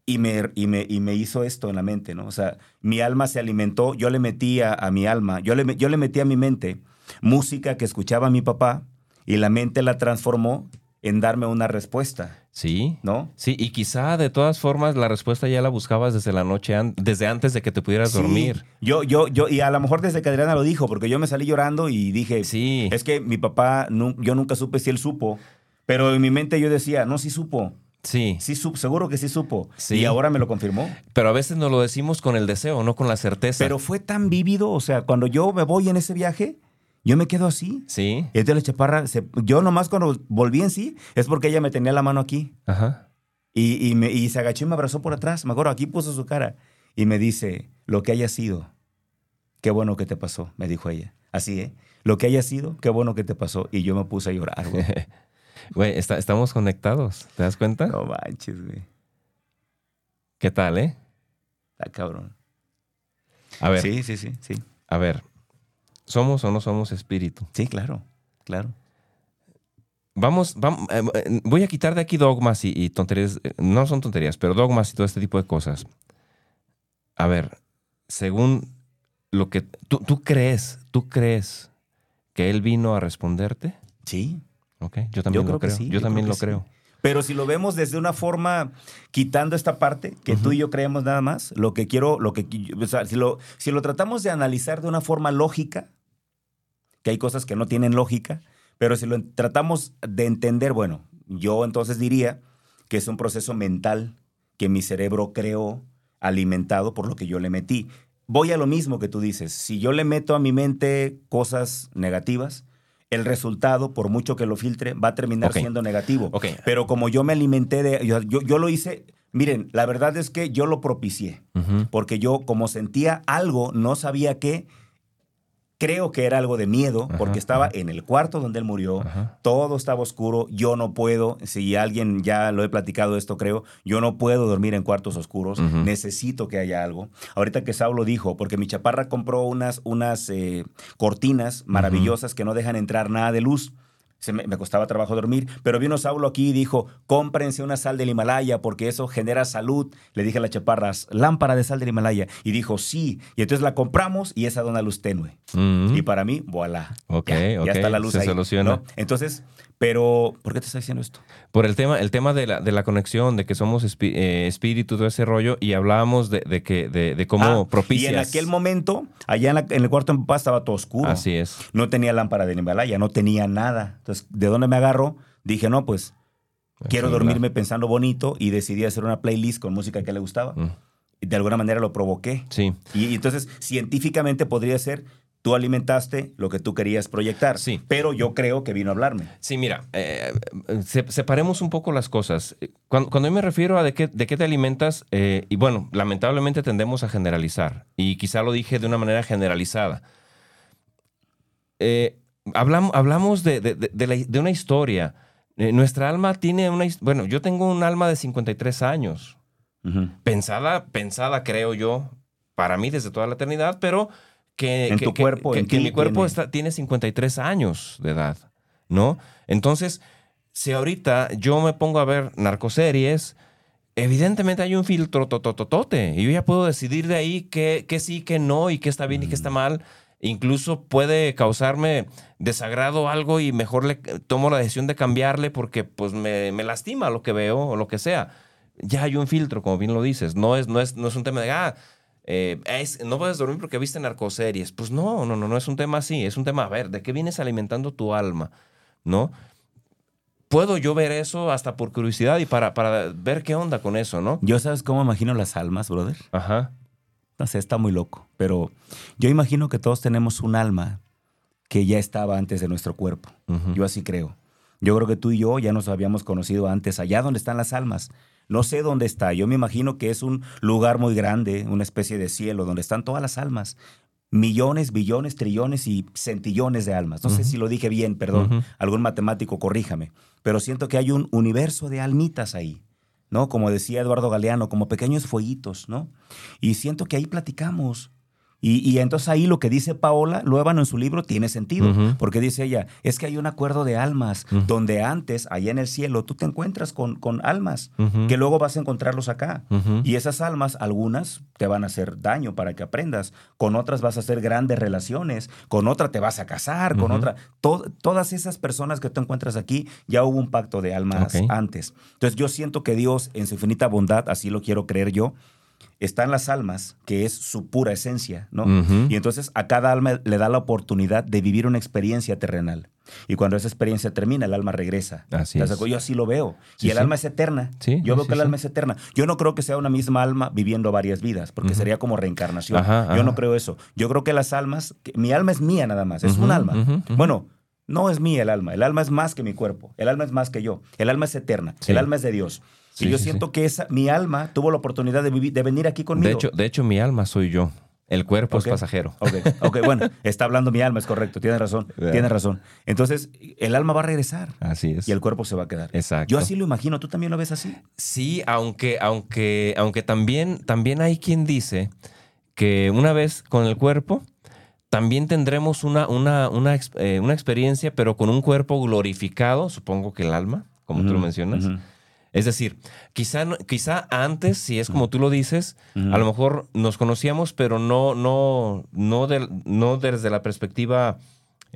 y me, y, me, y me hizo esto en la mente, ¿no? O sea, mi alma se alimentó, yo le metía a mi alma, yo le, yo le metí a mi mente música que escuchaba mi papá y la mente la transformó en darme una respuesta, Sí. ¿no? Sí, y quizá de todas formas la respuesta ya la buscabas desde la noche, an- desde antes de que te pudieras Sí. dormir. Yo, yo, yo, y a lo mejor desde que Adriana lo dijo, porque yo me salí llorando y dije, Sí. es que mi papá, yo nunca supe si él supo, pero en mi mente yo decía, no, sí supo, Sí. sí supo, seguro que sí supo. Sí. Y ahora me lo confirmó. Pero a veces nos lo decimos con el deseo, no con la certeza. Pero fue tan vívido, o sea, cuando yo me voy en ese viaje, yo me quedo así. Sí. Y entonces la chaparra, se- yo nomás cuando volví en sí, es porque ella me tenía la mano aquí. Ajá. Y, y me- y se agachó y me abrazó por atrás. Me acuerdo, aquí puso su cara. Y me dice, lo que haya sido, qué bueno que te pasó, me dijo ella. Así, ¿eh? Lo que haya sido, qué bueno que te pasó. Y yo me puse a llorar, güey. Güey, está- estamos conectados. ¿Te das cuenta? No manches, güey. ¿Qué tal, eh? Está cabrón. A ver, Sí, sí, sí, sí. a ver. ¿Somos o no somos espíritu? Sí, claro, claro. Vamos, vam- eh, eh, voy a quitar de aquí dogmas y, y tonterías. eh, No son tonterías, pero dogmas y todo este tipo de cosas. A ver, según lo que tú, tú crees, tú crees que él vino a responderte. Sí. Ok, yo también lo creo. sí, yo, yo también creo lo sí. creo. Pero si lo vemos desde una forma, quitando esta parte que tú y yo creemos nada más, lo que quiero, lo que, o sea, si lo, si lo tratamos de analizar de una forma lógica, que hay cosas que no tienen lógica, pero si lo tratamos de entender, bueno, yo entonces diría que es un proceso mental que mi cerebro creó, alimentado por lo que yo le metí. Voy a lo mismo que tú dices, si yo le meto a mi mente cosas negativas, el resultado, por mucho que lo filtre, va a terminar siendo negativo. Ok. Pero como yo me alimenté de... Yo, yo, yo lo hice... Miren, la verdad es que yo lo propicié. Porque yo, como sentía algo, no sabía qué. Creo que era algo de miedo, Ajá, porque estaba en el cuarto donde él murió. Ajá. Todo estaba oscuro. Yo no puedo, si alguien ya lo he platicado esto, creo, yo no puedo dormir en cuartos oscuros. Necesito que haya algo. Ahorita que Saulo dijo, porque mi chaparra compró unas, unas eh, cortinas maravillosas que no dejan entrar nada de luz. Se me, me costaba trabajo dormir, pero vino Saulo aquí y dijo, cómprense una sal del Himalaya porque eso genera salud. Le dije a la chaparra, lámpara de sal del Himalaya. Y dijo, sí. Y entonces la compramos y esa da una luz tenue. Mm. Y para mí, voilà. Ok, ya, ok, ya está la luz se ahí. soluciona. ¿no? Entonces, pero, ¿por qué te está diciendo esto? Por el tema, el tema de la, de la conexión, de que somos espi- eh, espíritu, todo ese rollo, y hablábamos de, de que, de, de cómo Ah, propicias. Y en aquel momento, allá en, la- en el cuarto de mi papá estaba todo oscuro. Así es. No tenía lámpara del Himalaya, no tenía nada. Entonces, ¿de dónde me agarro? Dije, no, pues quiero dormirme pensando bonito y decidí hacer una playlist con música que le gustaba. Mm. De alguna manera lo provoqué. Sí. Y, y entonces, científicamente podría ser, tú alimentaste lo que tú querías proyectar. Sí. Pero yo creo que vino a hablarme. Sí, mira, eh, se- separemos un poco las cosas. Cuando, cuando yo me refiero a de qué, de qué te alimentas, eh, y bueno, lamentablemente tendemos a generalizar, y quizá lo dije de una manera generalizada. Eh, hablamos, hablamos de, de- de- de la- de una historia. Eh, nuestra alma tiene una... Bueno, yo tengo un alma de 53 años. Pensada, pensada, creo yo, para mí desde toda la eternidad, pero que, En que- tu que- cuerpo, que, en que ti mi cuerpo tiene- está, tiene 53 años de edad, ¿no? Entonces, si ahorita yo me pongo a ver narcoseries, evidentemente hay un filtro totototote y yo ya puedo decidir de ahí qué, qué sí, qué no y qué está bien y qué está mal. Incluso puede causarme desagrado algo y mejor le tomo la decisión de cambiarle porque pues me, me lastima lo que veo o lo que sea. Ya hay un filtro, como bien lo dices. No es, no es, no es un tema de, ah, eh, es- no puedes dormir porque viste narcoseries. Pues no, no, no, no es un tema así. Es un tema, a ver, ¿de qué vienes alimentando tu alma? ¿No? Puedo yo ver eso hasta por curiosidad y para, para ver qué onda con eso, ¿no? Yo sabes cómo imagino las almas, brother. Ajá. No sé, está muy loco. Pero yo imagino que todos tenemos un alma que ya estaba antes de nuestro cuerpo. Yo así creo. Yo creo que tú y yo ya nos habíamos conocido antes, allá donde están las almas. No sé dónde está. Yo me imagino que es un lugar muy grande, una especie de cielo, donde están todas las almas. Millones, billones, trillones y centillones de almas. No sé si lo dije bien, perdón. Algún matemático, corríjame. Pero siento que hay un universo de almitas ahí. ¿no? Como decía Eduardo Galeano, como pequeños fueguitos, ¿no? Y siento que ahí platicamos. Y, y entonces ahí lo que dice Paola Luébano en su libro tiene sentido, porque dice ella, es que hay un acuerdo de almas, donde antes, allá en el cielo, tú te encuentras con, con almas, que luego vas a encontrarlos acá. Y esas almas, algunas te van a hacer daño para que aprendas, con otras vas a hacer grandes relaciones, con otra te vas a casar, con otra... to- todas esas personas que tú encuentras aquí, ya hubo un pacto de almas antes. Entonces yo siento que Dios, en su infinita bondad, así lo quiero creer yo, están las almas, que es su pura esencia, ¿no? Y entonces a cada alma le da la oportunidad de vivir una experiencia terrenal. Y cuando esa experiencia termina, el alma regresa. Así ¿Estás de es. acuerdo? Yo así lo veo. Sí, y el sí. alma es eterna. Sí, Yo veo que el alma es eterna. Yo no creo que sea una misma alma viviendo varias vidas, porque sería como reencarnación. Ajá, Yo no creo eso. Yo creo que las almas, que- mi alma es mía nada más, es un alma. Bueno, no es mía el alma. El alma es más que mi cuerpo. El alma es más que yo. El alma es eterna. El alma es de Dios. Sí, y yo sí, siento sí. que esa, mi alma tuvo la oportunidad de, vivir, de venir aquí conmigo. De hecho, de hecho, mi alma soy yo. El cuerpo es pasajero. Ok, ok, bueno, está hablando mi alma, es correcto, tienes razón, Ya. tienes razón. Entonces, el alma va a regresar Así es. y el cuerpo se va a quedar. Exacto. Yo así lo imagino, ¿tú también lo ves así? Sí, aunque, aunque, aunque también, también hay quien dice que una vez con el cuerpo, también tendremos una, una, una, eh, una experiencia, pero con un cuerpo glorificado, supongo que el alma, como tú lo mencionas. ujú. Es decir, quizá, quizá antes, si es como tú lo dices, a lo mejor nos conocíamos, pero no, no, no, del- no desde la perspectiva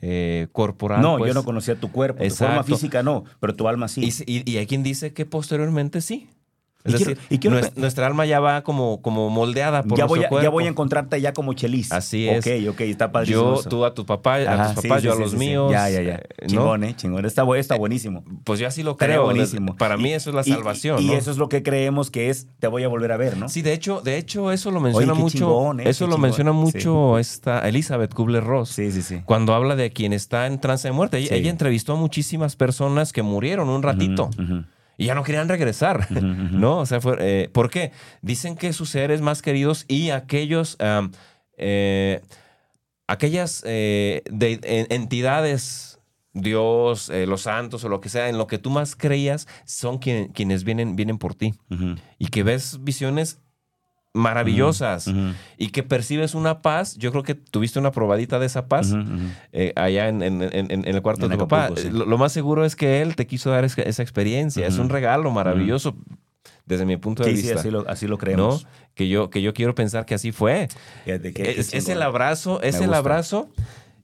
eh, corporal. no, pues. yo no conocía tu cuerpo, tu forma física no, pero tu alma sí. Y, y- y hay quien dice que posteriormente sí. Es Y quiero- decir, y quiero nues- pe- nuestra alma ya va como, como moldeada por ya, voy a, ya cuerpo. voy a encontrarte ya como chelis. Así es. Ok, ok, está padrísimo Yo, eso. tú a tu papá, a tus papás, sí, yo a los sí, míos. Ya, ya, ya. eh, ¿no? Chingón, ¿eh? Chingón. Está, está buenísimo. Pues yo así lo creo. buenísimo. Para mí eso es la salvación. Y, ¿no? eso es lo que creemos que es, te voy a volver a ver, ¿no? Sí, de hecho, de hecho, eso lo menciona mucho. chingón, ¿eh? Eso lo menciona mucho esta Elizabeth Kubler-Ross. Sí, sí, sí. Cuando habla de quien está en trance de muerte. Ella, entrevistó a muchísimas personas que murieron un ratito. Y ya no querían regresar. ¿No? O sea, fue, eh, ¿por qué? Dicen que sus seres más queridos y aquellos, eh, aquellas eh, de- en- entidades, Dios, eh, los santos o lo que sea, en lo que tú más creías, son quien- quienes vienen, vienen por ti. Y que ves visiones maravillosas y que percibes una paz. Yo creo que tuviste una probadita de esa paz eh, allá en, en- en- en el cuarto de tu papá. Sí. Lo, lo más seguro es que él te quiso dar esa, esa experiencia. Es un regalo maravilloso desde mi punto de Sí, sí, vista. así lo, así lo ¿no? creemos. Que yo, que yo quiero pensar que así fue. Es, el abrazo, es Me el gusta. abrazo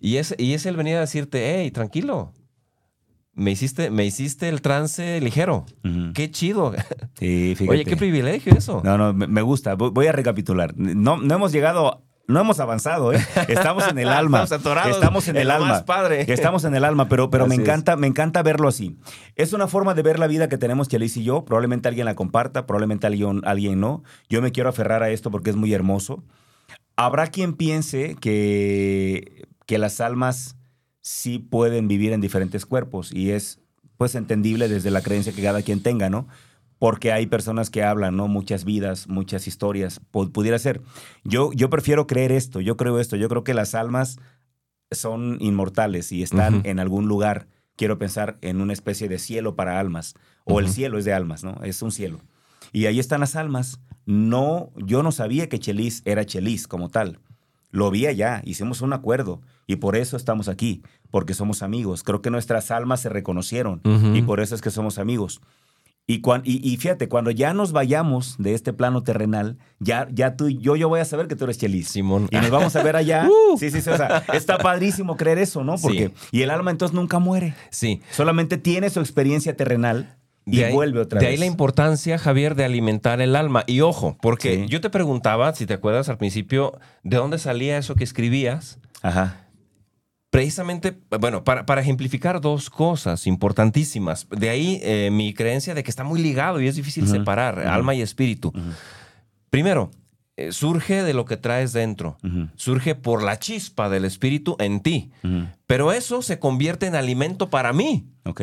y es, y es el venir a decirte, hey, tranquilo. Me hiciste, me hiciste el trance ligero. Qué chido. Sí, fíjate. Oye, qué privilegio eso. No, no, me gusta. Voy a recapitular. No, no hemos llegado, no hemos avanzado, ¿eh? Estamos en el alma. Estamos atorados Estamos en el alma. más padre. Estamos en el alma, pero, pero me es. encanta, me encanta verlo así. Es una forma de ver la vida que tenemos Chelis y yo. Probablemente alguien la comparta, probablemente alguien, alguien no. Yo me quiero aferrar a esto porque es muy hermoso. Habrá quien piense que, que las almas sí pueden vivir en diferentes cuerpos y es pues entendible desde la creencia que cada quien tenga, ¿no? Porque hay personas que hablan, ¿no? Muchas vidas, muchas historias, pu- pudiera ser. Yo, yo prefiero creer esto, yo creo esto, yo creo que las almas son inmortales y están en algún lugar. Quiero pensar en una especie de cielo para almas, o el cielo es de almas, ¿no? Es un cielo. Y ahí están las almas. No, yo no sabía que Chelis era Chelis como tal. Lo vi allá, hicimos un acuerdo y por eso estamos aquí, porque somos amigos. Creo que nuestras almas se reconocieron y por eso es que somos amigos. Y, cuan- y, y fíjate, cuando ya nos vayamos de este plano terrenal, ya, ya tú y yo, yo voy a saber que tú eres Chelis. Simón. Y nos vamos a ver allá. Uh. Sí, sí, sí. O sea, está padrísimo creer eso, ¿no? Porque, Y el alma entonces nunca muere. Sí. Solamente tiene su experiencia terrenal y De ahí- vuelve otra de vez. ahí la importancia, Javier, de alimentar el alma. Y ojo, porque Sí. yo te preguntaba, si te acuerdas al principio, ¿de dónde salía eso que escribías? Ajá. Precisamente, bueno, para, para ejemplificar dos cosas importantísimas. De ahí eh, mi creencia de que está muy ligado y es difícil separar alma y espíritu. Primero, eh, surge de lo que traes dentro. Surge por la chispa del espíritu en ti. Pero eso se convierte en alimento para mí. Ok.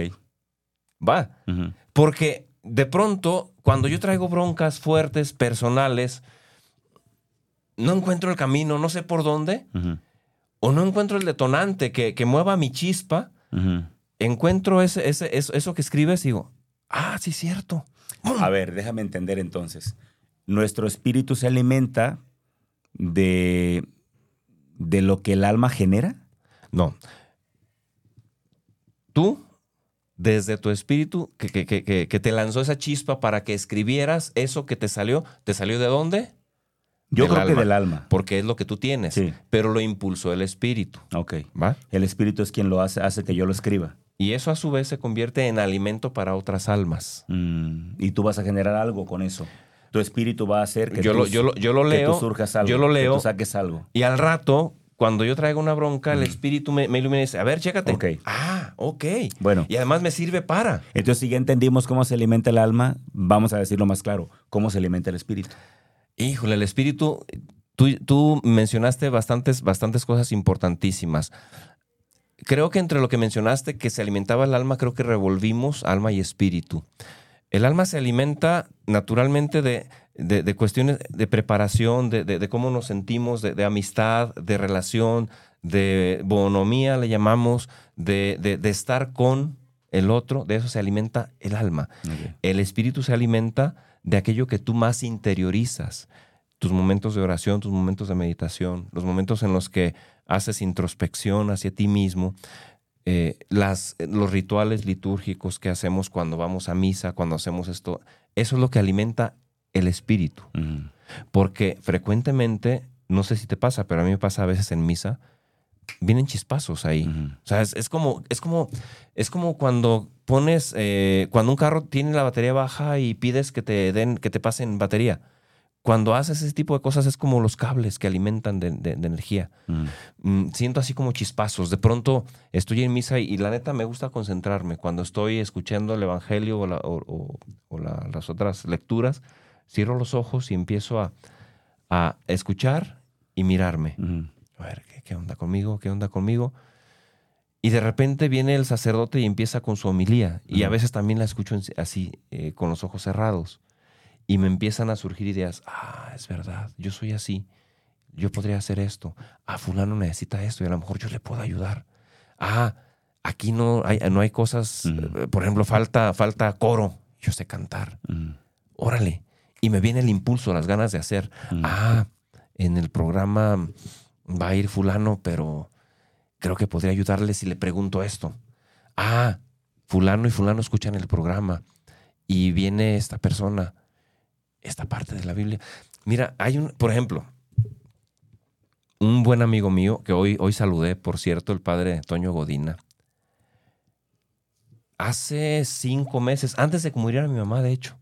Va. Ujú, Porque de pronto, cuando yo traigo broncas fuertes, personales, no encuentro el camino, no sé por dónde, o no encuentro el detonante que, que mueva mi chispa, encuentro ese, ese- eso, eso que escribes y digo, ah, sí, cierto. A ver, déjame entender entonces. Nuestro espíritu se alimenta de, de lo que el alma genera. No. Tú, desde tu espíritu, que, que- que- que- que te lanzó esa chispa para que escribieras eso que te salió, ¿te salió de dónde? Yo Del creo que del alma. Porque es lo que tú tienes. Sí. Pero lo impulsó el espíritu. Ok. ¿Va? El espíritu es quien lo hace, hace que yo lo escriba. Y eso a su vez se convierte en alimento para otras almas. Mm, y tú vas a generar algo con eso. Tu espíritu va a hacer que, Yo tú, lo, yo, lo, yo lo que leo tú surjas algo. yo lo Que leo. tú saques algo. y al rato, cuando yo traigo una bronca, el espíritu me, me ilumina y dice, a ver, chécate. Ok. Ah, ok. Bueno, Y además me sirve para. entonces si ya entendimos cómo se alimenta el alma, vamos a decirlo más claro. ¿Cómo se alimenta el espíritu? Híjole, el espíritu, tú, tú mencionaste bastantes, bastantes cosas importantísimas. Creo que entre lo que mencionaste que se alimentaba el alma, creo que revolvimos alma y espíritu. El alma se alimenta naturalmente de, de- de cuestiones de preparación, de, de- de cómo nos sentimos, de, de amistad, de relación, de bonomía, le llamamos, de, de- de estar con el otro. De eso se alimenta el alma. El espíritu se alimenta de aquello que tú más interiorizas. Tus momentos de oración, tus momentos de meditación, los momentos en los que haces introspección hacia ti mismo, eh, las, los rituales litúrgicos que hacemos cuando vamos a misa, cuando hacemos esto, eso es lo que alimenta el espíritu. Ujú. Porque frecuentemente, no sé si te pasa, pero a mí me pasa a veces en misa, vienen chispazos ahí. O sea, es, es como, es como, es como cuando pones, eh, cuando un carro tiene la batería baja y pides que te den, que te pasen batería. Cuando haces ese tipo de cosas es como los cables que alimentan de, de- de energía. Ujú. Mm, siento así como chispazos. De pronto estoy en misa y, y la neta me gusta concentrarme. Cuando estoy escuchando el Evangelio o, la- o- o- o la- las otras lecturas, cierro los ojos y empiezo a, a escuchar y mirarme. A ver, ¿qué, qué onda conmigo? ¿Qué onda conmigo? Y de repente viene el sacerdote y empieza con su homilía. Y a veces también la escucho así, eh, con los ojos cerrados. Y me empiezan a surgir ideas. Ah, es verdad, yo soy así. Yo podría hacer esto. Ah, fulano necesita esto y a lo mejor yo le puedo ayudar. Ah, aquí no hay, no hay cosas, eh, por ejemplo, falta, falta coro. Yo sé cantar. Órale. Y me viene el impulso, las ganas de hacer. Ujú. Ah, en el programa va a ir fulano, pero creo que podría ayudarle si le pregunto esto. Ah, fulano y fulano escuchan el programa y viene esta persona, esta parte de la Biblia. Mira, hay un, por ejemplo, un buen amigo mío que hoy, hoy saludé, por cierto, el padre Toño Godina. Hace cinco meses, antes de que muriera mi mamá, de hecho.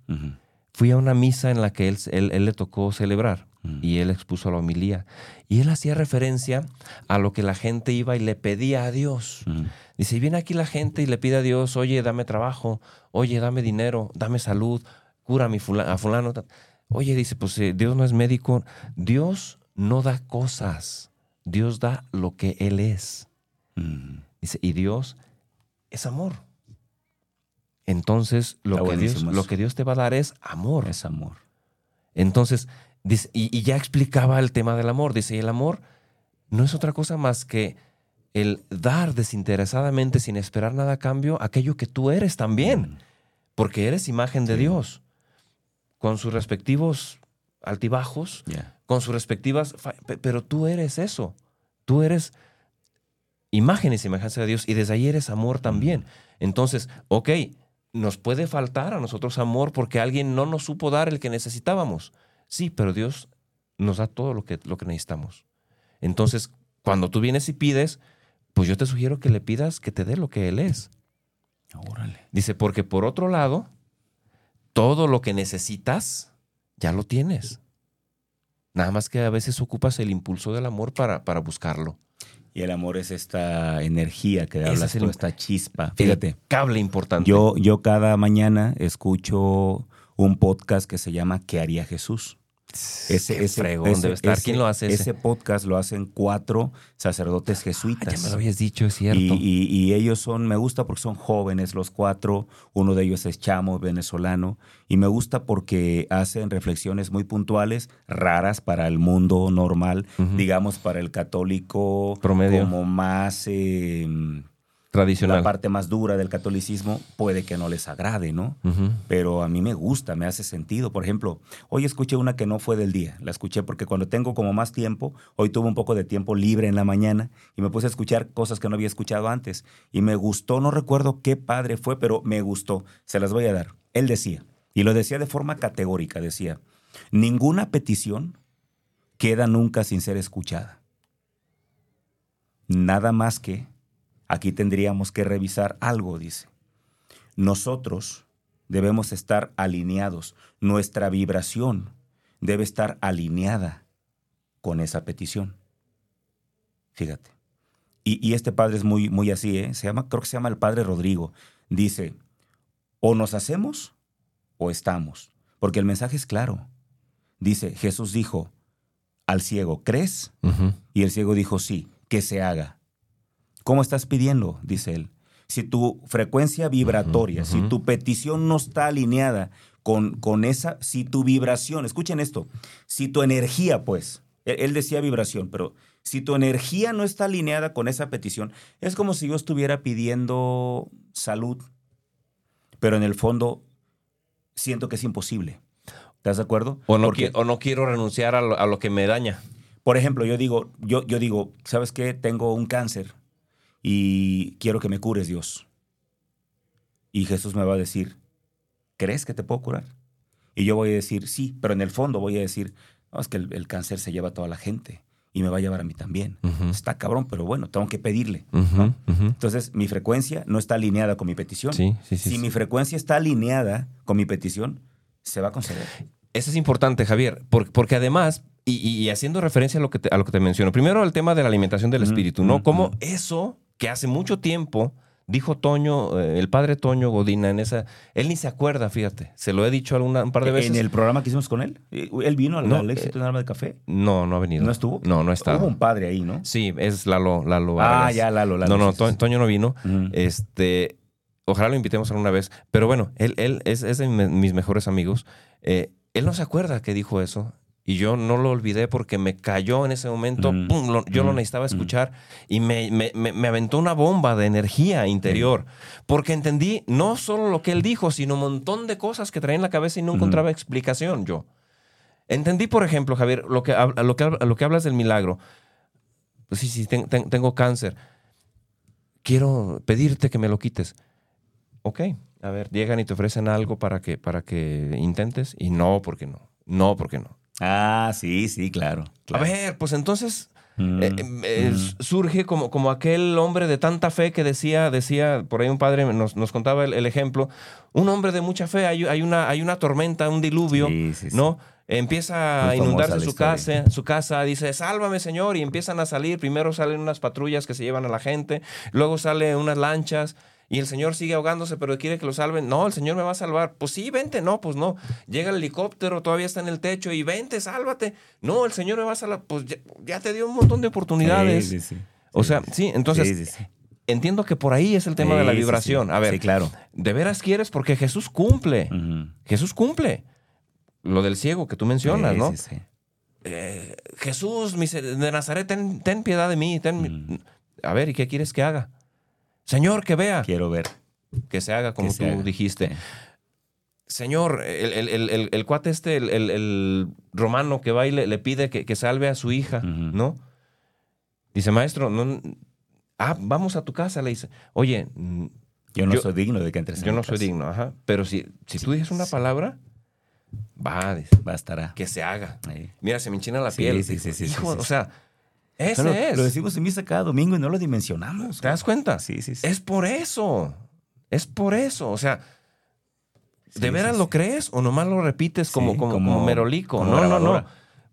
Fui a una misa en la que él, él- él le tocó celebrar Ujú. y él expuso la homilía. Y él hacía referencia a lo que la gente iba y le pedía a Dios. Ujú. Dice, y viene aquí la gente y le pide a Dios, oye, dame trabajo, oye, dame dinero, dame salud, cura a, mi fula- a fulano. Oye, dice, pues eh, Dios no es médico. Dios no da cosas, Dios da lo que Él es. Ujú. Dice, y Dios es amor. Entonces, lo, que Dios, buenísimo lo eso. que Dios te va a dar es amor. Es amor. Entonces, dice- y, y ya explicaba el tema del amor. Dice, y el amor no es otra cosa más que el dar desinteresadamente, sin esperar nada a cambio, aquello que tú eres también, porque eres imagen de Sí. Dios, con sus respectivos altibajos, con sus respectivas, pero tú eres eso, tú eres imagen y semejanza de Dios y desde ahí eres amor también. Entonces, ok, nos puede faltar a nosotros amor porque alguien no nos supo dar el que necesitábamos. Sí, pero Dios nos da todo lo que, lo que necesitamos. Entonces, cuando tú vienes y pides, pues yo te sugiero que le pidas que te dé lo que Él es. Órale. Dice, porque por otro lado, todo lo que necesitas, ya lo tienes. Nada más que a veces ocupas el impulso del amor para, para buscarlo. Y el amor es esta energía que Ese hablas es el- tú, esta chispa. Fíjate, Fíjate, cable importante. yo, yo cada mañana escucho un podcast que se llama ¿Qué haría Jesús? Ese, ese- fregón ese- debe estar. ese- ¿Quién lo hace ese? Podcast lo hacen cuatro sacerdotes Ah, jesuitas. ya me lo habías dicho, es cierto. Y, y- y ellos son, me gusta porque son jóvenes los cuatro, uno de ellos es chamo, venezolano, y me gusta porque hacen reflexiones muy puntuales, raras para el mundo normal, digamos para el católico Promedio. como más... eh, Tradicional. la parte más dura del catolicismo puede que no les agrade, ¿no? Pero a mí me gusta, me hace sentido. Por ejemplo, hoy escuché una que no fue del día. La escuché porque cuando tengo como más tiempo, hoy tuve un poco de tiempo libre en la mañana y me puse a escuchar cosas que no había escuchado antes. Y me gustó, no recuerdo qué padre fue, pero me gustó. Se las voy a dar. Él decía, y lo decía de forma categórica, decía, ninguna petición queda nunca sin ser escuchada. Nada más que, aquí tendríamos que revisar algo, dice. Nosotros debemos estar alineados. Nuestra vibración debe estar alineada con esa petición. Fíjate. Y, y este padre es muy, muy así, ¿eh? Se llama, creo que se llama el padre Rodrigo. Dice, o nos hacemos o estamos. Porque el mensaje es claro. Dice, Jesús dijo al ciego, ¿crees? Y el ciego dijo, sí, que se haga. ¿Cómo estás pidiendo? Dice él. Si tu frecuencia vibratoria, si tu petición no está alineada con, con esa, si tu vibración, escuchen esto, si tu energía, pues, él, él decía vibración, pero si tu energía no está alineada con esa petición, es como si yo estuviera pidiendo salud, pero en el fondo siento que es imposible. ¿Estás de acuerdo? O, no Porque- qui- o no quiero renunciar a lo, a lo que me daña. por ejemplo, yo digo, yo, yo digo, ¿sabes qué? Tengo un cáncer y quiero que me cures, Dios. Y Jesús me va a decir, ¿crees que te puedo curar? Y yo voy a decir, sí, pero en el fondo voy a decir, no, es que el, el cáncer se lleva a toda la gente y me va a llevar a mí también. Está cabrón, pero bueno, tengo que pedirle. Entonces, mi frecuencia no está alineada con mi petición. Sí, sí, sí. si mi frecuencia está alineada con mi petición, se va a conceder. Eso es importante, Javier, por- porque además, y, y- haciendo referencia a lo, que te, a lo que te menciono, primero el tema de la alimentación del espíritu, ¿no? ujú. eso que hace mucho tiempo dijo Toño, eh, el padre Toño Godina en esa, él ni se acuerda, fíjate, se lo he dicho alguna, un par de veces. En el programa que hicimos con él, eh, él vino al, No, al éxito en Alma de Café. No, no ha venido. ¿No estuvo? No, no está. Hubo un padre ahí, ¿no? Sí, es Lalo, Lalo Ah, ya, Lalo, Lalo. No, no, To-. Toño no vino. Este, ojalá lo invitemos alguna vez. Pero bueno, él, él es, es de mis mejores amigos. Eh, él no se acuerda que dijo eso. Y yo no lo olvidé porque me cayó en ese momento. Pum, lo- yo lo Ujú. necesitaba escuchar. Y me, me- me- aventó una bomba de energía interior. Porque entendí no solo lo que él dijo, sino un montón de cosas que traía en la cabeza y no encontraba explicación yo. Entendí, por ejemplo, Javier, lo que, lo que, lo que hablas del milagro. Pues sí, sí, ten- ten- tengo cáncer. Quiero pedirte que me lo quites. Ok, a ver, llegan y te ofrecen algo para que, para que intentes y no, porque no. No, porque no. Ah, sí, sí, claro. claro. A ver, pues entonces Mm, eh, eh, mm. surge como, como aquel hombre de tanta fe que decía, decía, por ahí un padre nos, nos contaba el, el ejemplo, un hombre de mucha fe, hay, hay una, hay una tormenta, un diluvio, Sí, sí, sí. ¿no? Empieza Muy a inundarse su casa, su casa, dice, sálvame Señor, y empiezan a salir, primero salen unas patrullas que se llevan a la gente, luego salen unas lanchas, y el Señor sigue ahogándose, pero quiere que lo salven. No, el Señor me va a salvar. Pues sí, vente. No, pues no. Llega el helicóptero, todavía está en el techo y vente, sálvate. No, el Señor me va a salvar. Pues ya, ya te dio un montón de oportunidades. Sí, sí, sí. O sea, sí, entonces entiendo que por ahí es el tema de la vibración. A ver, claro. ¿de veras quieres? Porque Jesús cumple. Jesús cumple. Lo del ciego que tú mencionas, ¿no? sí, sí. Eh, Jesús de Nazaret, ten, ten piedad de mí. ten-. A ver, ¿y qué quieres que haga? Señor, que vea. Quiero ver. Que se haga como tú haga. dijiste. Señor, el, el- el- cuate este, el, romano que va y le, le pide que, que salve a su hija. ¿no? Dice, maestro, no, ah, vamos a tu casa, le dice. Oye, Yo no Yo- soy digno de que entres en Yo no soy digno, ajá. Pero si, si tú dices una palabra, va, Bastará. que se haga. Ahí. Mira, se me enchina la Sí, piel. sí, sí, sí, o sea, ese es. Lo decimos en misa cada domingo y no lo dimensionamos. ¿Te das cuenta? Sí, sí, sí. Es por eso. Es por eso. O sea, ¿de Sí, veras sí, lo sí. crees o nomás lo repites como, como, como- como merolico? como no, no, no.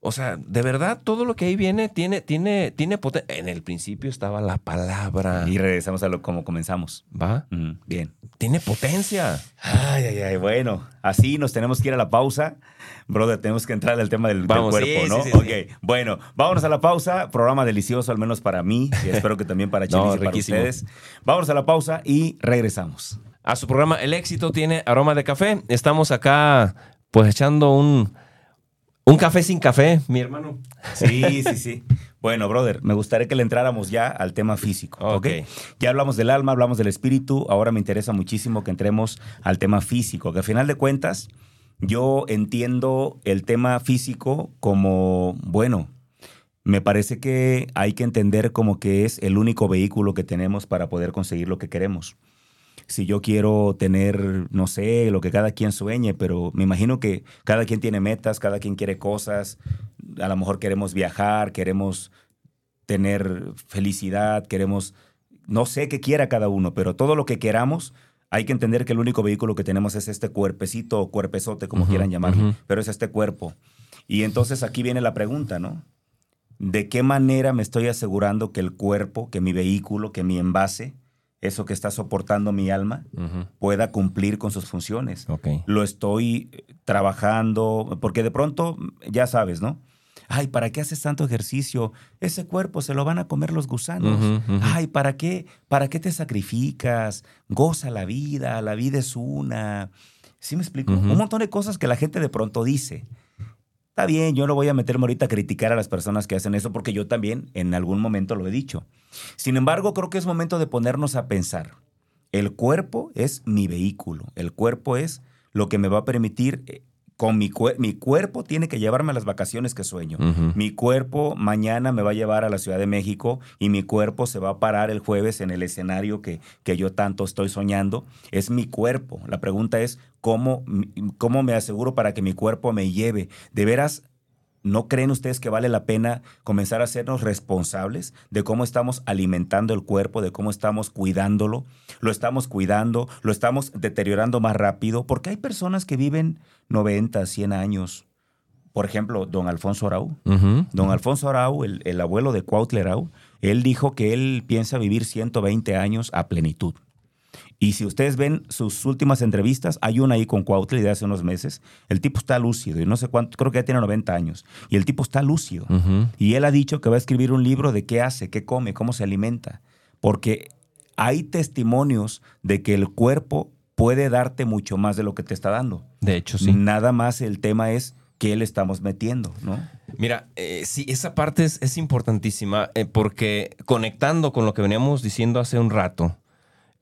O sea, de verdad, todo lo que ahí viene tiene, tiene, tiene potencia. En el principio estaba la palabra. Y regresamos a lo como comenzamos. ¿Va? Mm, bien. Tiene potencia. Ay, ay, ay. Bueno, así nos tenemos que ir a la pausa. Brother, tenemos que entrar al tema del, cuerpo, sí, ¿no? sí, sí, ok, bueno, vámonos a la pausa. Programa delicioso, al menos para mí. Y espero que también para Chelis No, y para riquísimo. ustedes. Vámonos a la pausa y regresamos. A su programa El éxito tiene aroma de café. Estamos acá, pues, echando un, un café sin café, mi hermano. Sí, sí, sí. Bueno, brother, me gustaría que le entráramos ya al tema físico. ¿ok? Ok. Ya hablamos del alma, hablamos del espíritu. Ahora me interesa muchísimo que entremos al tema físico, que a final de cuentas yo entiendo el tema físico como, bueno, me parece que hay que entender como que es el único vehículo que tenemos para poder conseguir lo que queremos. Si yo quiero tener, no sé, lo que cada quien sueñe, pero me imagino que cada quien tiene metas, cada quien quiere cosas, a lo mejor queremos viajar, queremos tener felicidad, queremos, no sé qué quiera cada uno, pero todo lo que queramos, hay que entender que el único vehículo que tenemos es este cuerpecito o cuerpezote, como quieran llamarlo, pero es este cuerpo. Y entonces aquí viene la pregunta, ¿no? ¿De qué manera me estoy asegurando que el cuerpo, que mi vehículo, que mi envase, eso que está soportando mi alma, pueda cumplir con sus funciones? Lo estoy eh, trabajando, porque de pronto, ya sabes, ¿no? Ay, ¿para qué haces tanto ejercicio? Ese cuerpo se lo van a comer los gusanos. Ay, ¿para qué? ¿Para qué te sacrificas? Goza la vida, la vida es una. ¿Sí me explico? Un montón de cosas que la gente de pronto dice. Está bien, yo no voy a meterme ahorita a criticar a las personas que hacen eso porque yo también en algún momento lo he dicho. Sin embargo, creo que es momento de ponernos a pensar. El cuerpo es mi vehículo. El cuerpo es lo que me va a permitir, eh, con mi, cuer- mi cuerpo tiene que llevarme a las vacaciones que sueño. Mi cuerpo mañana me va a llevar a la Ciudad de México y mi cuerpo se va a parar el jueves en el escenario que, que yo tanto estoy soñando. Es mi cuerpo. La pregunta es, ¿cómo, ¿cómo me aseguro para que mi cuerpo me lleve? ¿De veras ¿No creen ustedes que vale la pena comenzar a hacernos responsables de cómo estamos alimentando el cuerpo, de cómo estamos cuidándolo? Lo estamos cuidando, lo estamos deteriorando más rápido, porque hay personas que viven 90, 100 años. Por ejemplo, don Alfonso Arau. Don Alfonso Arau, el, el abuelo de Cuautle Arau, él dijo que él piensa vivir 120 años a plenitud. Y si ustedes ven sus últimas entrevistas, hay una ahí con Cuautle de hace unos meses. El tipo está lúcido y no sé cuánto, creo que ya tiene 90 años. Y el tipo está lúcido. Y él ha dicho que va a escribir un libro de qué hace, qué come, cómo se alimenta. Porque hay testimonios de que el cuerpo puede darte mucho más de lo que te está dando. De hecho, sí. Nada más el tema es qué le estamos metiendo, ¿no? Mira, eh, sí, esa parte es, es importantísima eh, porque conectando con lo que veníamos diciendo hace un rato,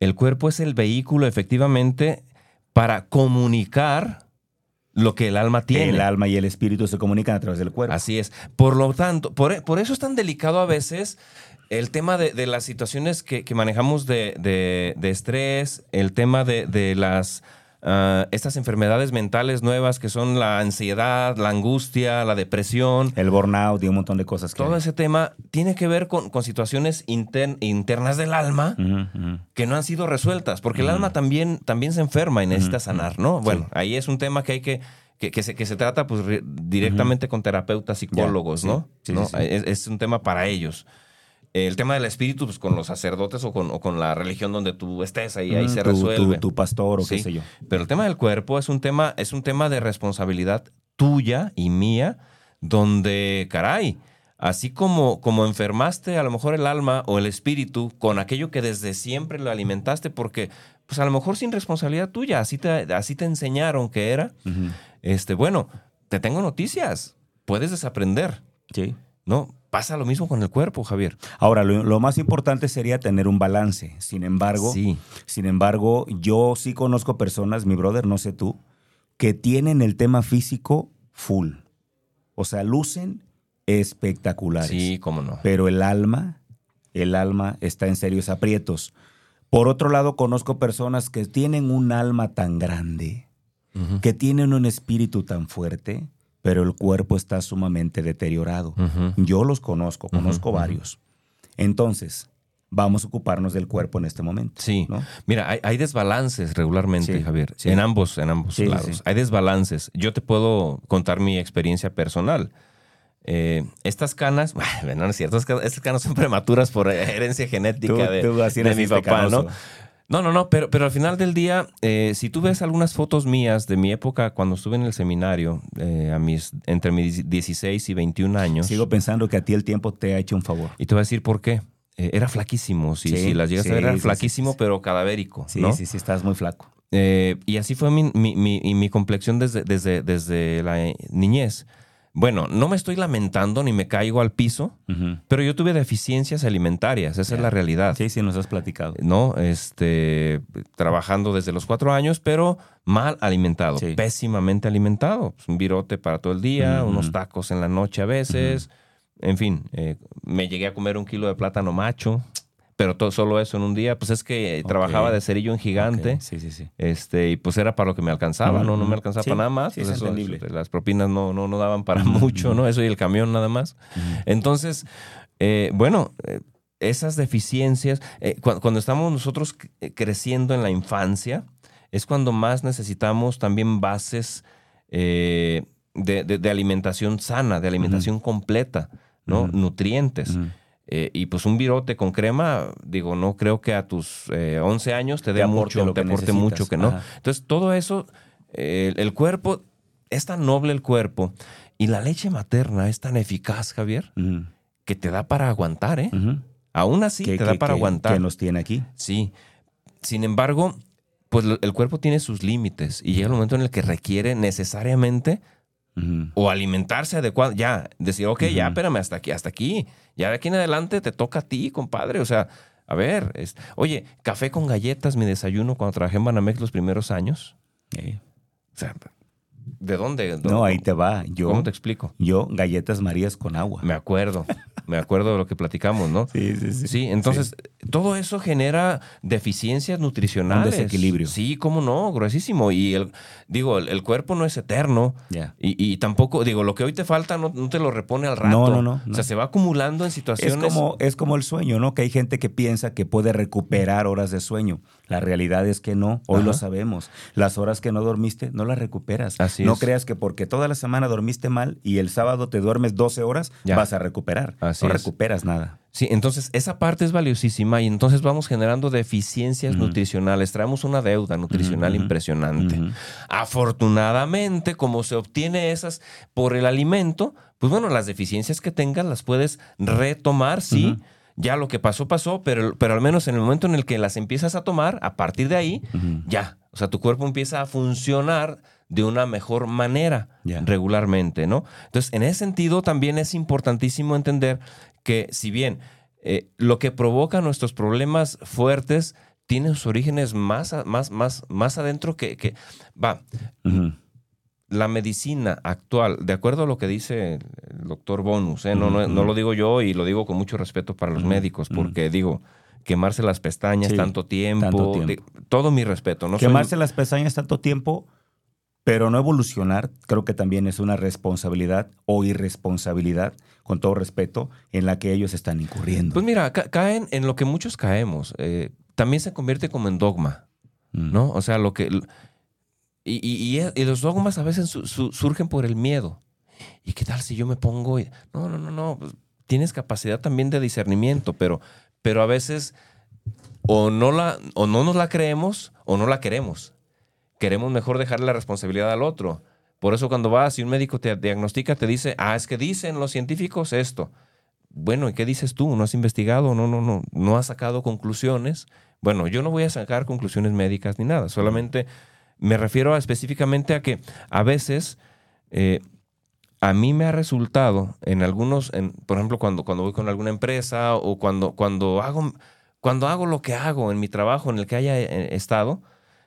el cuerpo es el vehículo efectivamente para comunicar lo que el alma tiene. El alma y el espíritu se comunican a través del cuerpo. Así es. Por lo tanto, por, e- por eso es tan delicado a veces el tema de, de las situaciones que, que manejamos de, de- de estrés, el tema de, de las ah, estas enfermedades mentales nuevas que son la ansiedad, la angustia, la depresión. El burnout y un montón de cosas que Todo hay. ese tema tiene que ver con, con situaciones inter- internas del alma que no han sido resueltas, porque el alma también, también se enferma y necesita sanar, ¿no? Sí. Bueno, ahí es un tema que hay que, que, que se, que se trata pues re- directamente con terapeutas, psicólogos. ¿no? Sí, ¿No? sí, sí. Es, es un tema para ellos. El tema del espíritu, pues con los sacerdotes o con, o con la religión donde tú estés, ahí, ahí se tu- resuelve. Tu, tu pastor o qué sé yo. Pero el tema del cuerpo es un tema, es un tema de responsabilidad tuya y mía, donde, caray, así como, como enfermaste a lo mejor el alma o el espíritu con aquello que desde siempre lo alimentaste, porque pues a lo mejor sin responsabilidad tuya, así te, así te enseñaron que era, este, bueno, te tengo noticias, puedes desaprender, Sí. ¿no? Pasa lo mismo con el cuerpo, Javier. Ahora, lo, lo más importante sería tener un balance. Sin embargo, Sí. sin embargo, yo sí conozco personas, mi brother, no sé tú, que tienen el tema físico full. O sea, lucen espectaculares. Sí, cómo no. Pero el alma, el alma está en serios aprietos. Por otro lado, conozco personas que tienen un alma tan grande, que tienen un espíritu tan fuerte, pero el cuerpo está sumamente deteriorado. Yo los conozco, conozco varios. Entonces, vamos a ocuparnos del cuerpo en este momento. Sí. ¿no? Mira, hay, hay desbalances regularmente, Sí, Javier, sí. en ambos, en ambos Sí, lados. Hay desbalances. Yo te puedo contar mi experiencia personal. Eh, estas canas, bueno, no es cierto, estas canas- son prematuras por herencia genética Tú- de, tú así de mi papá. No, no, no, pero, pero al final del día, eh, si tú ves algunas fotos mías de mi época cuando estuve en el seminario, eh, a mis, entre mis 16 y 21 años, Sigo pensando que a ti el tiempo te ha hecho un favor. y te voy a decir por qué. Eh, era flaquísimo, si, Sí, si las llegas sí, a ver, era sí, flaquísimo, pero cadavérico, Sí, ¿no? sí, sí, estás muy flaco. Eh, y así fue mi, mi, mi- mi complexión desde, desde, desde la niñez. Bueno, no me estoy lamentando ni me caigo al piso, pero yo tuve deficiencias alimentarias, esa es la realidad. Sí, sí, nos has platicado. ¿no? Este, trabajando desde los cuatro años, pero mal alimentado, Sí. pésimamente alimentado. Pues, un virote para todo el día, unos tacos en la noche a veces. En fin, eh, me llegué a comer un kilo de plátano macho, pero todo, solo eso en un día. Pues es que trabajaba de cerillo en gigante. Sí, sí, sí. Este, y pues era para lo que me alcanzaba, ¿no? No me alcanzaba Sí, para nada más. sí, pues es eso, entendible. eso, las propinas no, no, no daban para mucho. ¿no? Eso y el camión nada más. Entonces, eh, bueno, eh, esas deficiencias, eh, cu- cuando estamos nosotros eh, creciendo en la infancia, es cuando más necesitamos también bases eh, de, de- de alimentación sana, de alimentación completa, ¿no? Nutrientes. Eh, y pues un virote con crema, digo, no creo que a tus eh, 11 años te dé mucho, te que aporte necesitas. mucho que no. Ajá. Entonces, todo eso, eh, el, el cuerpo, es tan noble el cuerpo y la leche materna es tan eficaz, Javier, que te da para aguantar, ¿eh? Aún así ¿Qué- te da para qué- aguantar. qué nos tiene aquí? Sí. Sin embargo, pues el cuerpo tiene sus límites y llega el momento en el que requiere necesariamente O alimentarse adecuado. Ya, decir, ok, ya, espérame, hasta aquí, hasta aquí. Ya de aquí en adelante te toca a ti, compadre. O sea, a ver, es- oye, café con galletas, mi desayuno cuando trabajé en Banamex los primeros años. O sea, ¿de dónde? No, ahí te va. Yo, ¿Cómo te explico? yo galletas marías con agua. Me acuerdo, me acuerdo de lo que platicamos, ¿no? Sí, sí, sí. Sí, entonces todo eso genera deficiencias nutricionales. Un desequilibrio. Sí, cómo no, gruesísimo. Y el, digo, el, el cuerpo no es eterno. Y, y tampoco, digo, lo que hoy te falta no, no te lo repone al rato. No, no, no, O no. sea, se va acumulando en Es situaciones. como, es como el sueño, ¿no? Que hay gente que piensa que puede recuperar horas de sueño. La realidad es que no. Hoy Ajá. lo sabemos. Las horas que no dormiste, no las recuperas. Así no es. creas que porque toda la semana dormiste mal y el sábado te duermes 12 horas, Ya. vas a recuperar. Así no es. recuperas nada. Sí, entonces esa parte es valiosísima y entonces vamos generando deficiencias nutricionales. Traemos una deuda nutricional impresionante. Afortunadamente, como se obtiene esas por el alimento, pues bueno, las deficiencias que tengas las puedes retomar, sí. Ya lo que pasó, pasó, pero, pero al menos en el momento en el que las empiezas a tomar, a partir de ahí, ya. O sea, tu cuerpo empieza a funcionar de una mejor manera regularmente, ¿no? Entonces, en ese sentido, también es importantísimo entender que si bien eh, lo que provoca nuestros problemas fuertes tiene sus orígenes más, más, más, más adentro que, que... Va. La medicina actual, de acuerdo a lo que dice el doctor Bonus, ¿eh? no, no, no lo digo yo y lo digo con mucho respeto para los médicos, porque digo, quemarse las pestañas Sí, tanto, tiempo, tanto tiempo. de- todo mi respeto. No soy- Quemarse las pestañas tanto tiempo, pero no evolucionar, creo que también es una responsabilidad o irresponsabilidad, con todo respeto, en la que ellos están incurriendo. Pues mira, ca- caen en lo que muchos caemos. eh, también se convierte como en dogma, Mm. ¿no? O sea, lo que... Y, y- y- y los dogmas a veces su- su- surgen por el miedo. ¿Y qué tal si yo me pongo... No, no, no, no. pues, Tienes capacidad también de discernimiento, pero, pero a veces o no, la, o no nos la creemos o no la queremos. Queremos mejor dejarle la responsabilidad al otro. Por eso cuando vas y un médico te diagnostica, te dice, ah, es que dicen los científicos esto. Bueno, ¿y qué dices tú? ¿No has investigado? ¿No, no, no, no has sacado conclusiones? Bueno, yo no voy a sacar conclusiones médicas ni nada. Solamente me refiero a- específicamente a que a veces eh, a mí me ha resultado en algunos, en, por ejemplo, cuando, cuando voy con alguna empresa o cuando, cuando, hago, cuando hago lo que hago en mi trabajo en el que haya eh, estado,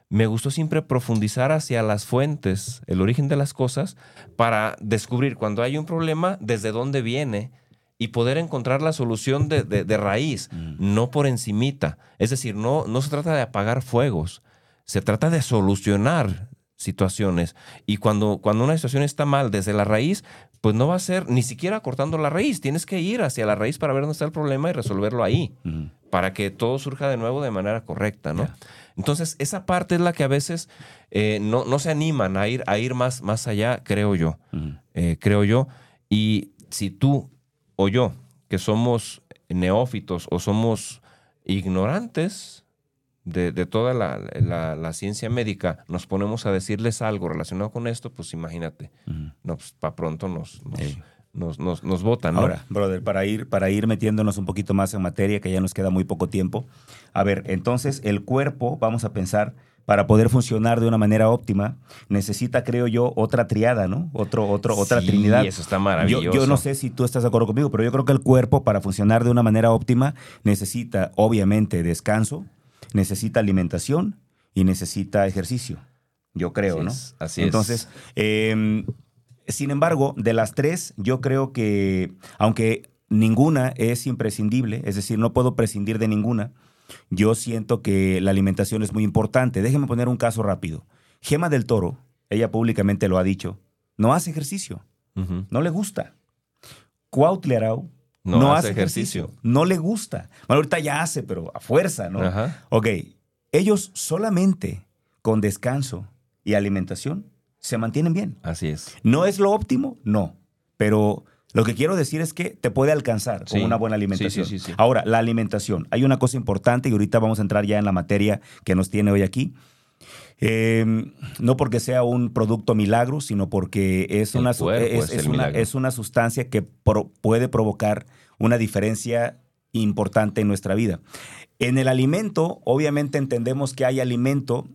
me gustó siempre profundizar hacia las fuentes, el origen de las cosas, para descubrir cuando hay un problema, desde dónde viene y poder encontrar la solución de, de- de raíz, no por encimita. Es decir, no, no se trata de apagar fuegos, se trata de solucionar situaciones. Y cuando, cuando una situación está mal desde la raíz, pues no va a ser ni siquiera cortando la raíz. Tienes que ir hacia la raíz para ver dónde está el problema y resolverlo ahí, para que todo surja de nuevo de manera correcta, ¿no? Entonces, esa parte es la que a veces eh, no, no se animan a ir, a ir más, más allá, creo yo. Eh, creo yo. Y si tú o yo, que somos neófitos o somos ignorantes de, de toda la, la- la ciencia médica, nos ponemos a decirles algo relacionado con esto, pues imagínate, no, pues para pronto nos, nos, Sí. nos, nos- nos botan, ¿no? Ahora, brother, para ir, para ir metiéndonos un poquito más en materia, que ya nos queda muy poco tiempo. A ver, entonces el cuerpo, vamos a pensar, para poder funcionar de una manera óptima, necesita, creo yo, otra triada, ¿no? Otro, otro, otra trinidad. eso está Yo, maravilloso. yo no sé si tú estás de acuerdo conmigo, pero yo creo que el cuerpo, para funcionar de una manera óptima, necesita, obviamente, descanso, necesita alimentación y necesita ejercicio. Yo creo, Así ¿no? es, así es. Entonces, eh, sin embargo, de las tres, yo creo que, aunque ninguna es imprescindible, es decir, no puedo prescindir de ninguna, yo siento que la alimentación es muy importante. Déjenme poner un caso rápido. Gema del Toro, ella públicamente lo ha dicho, no hace ejercicio, no le gusta. Cuautli Arau No no, hace hace ejercicio. ejercicio. no le gusta. Bueno, ahorita ya hace, pero a fuerza, ¿no? Ajá. Ok, ellos solamente con descanso y alimentación se mantienen bien. Así es. ¿No es lo óptimo? No. Pero lo que quiero decir es que te puede alcanzar con Sí. una buena alimentación. Sí, sí, sí, sí. Ahora, la alimentación. Hay una cosa importante y ahorita vamos a entrar ya en la materia que nos tiene hoy aquí. Eh, no porque sea un producto milagro, sino porque es, El una, es, es es el una, milagro. es una sustancia que pro- puede provocar una diferencia importante en nuestra vida. En el alimento, obviamente entendemos que hay alimento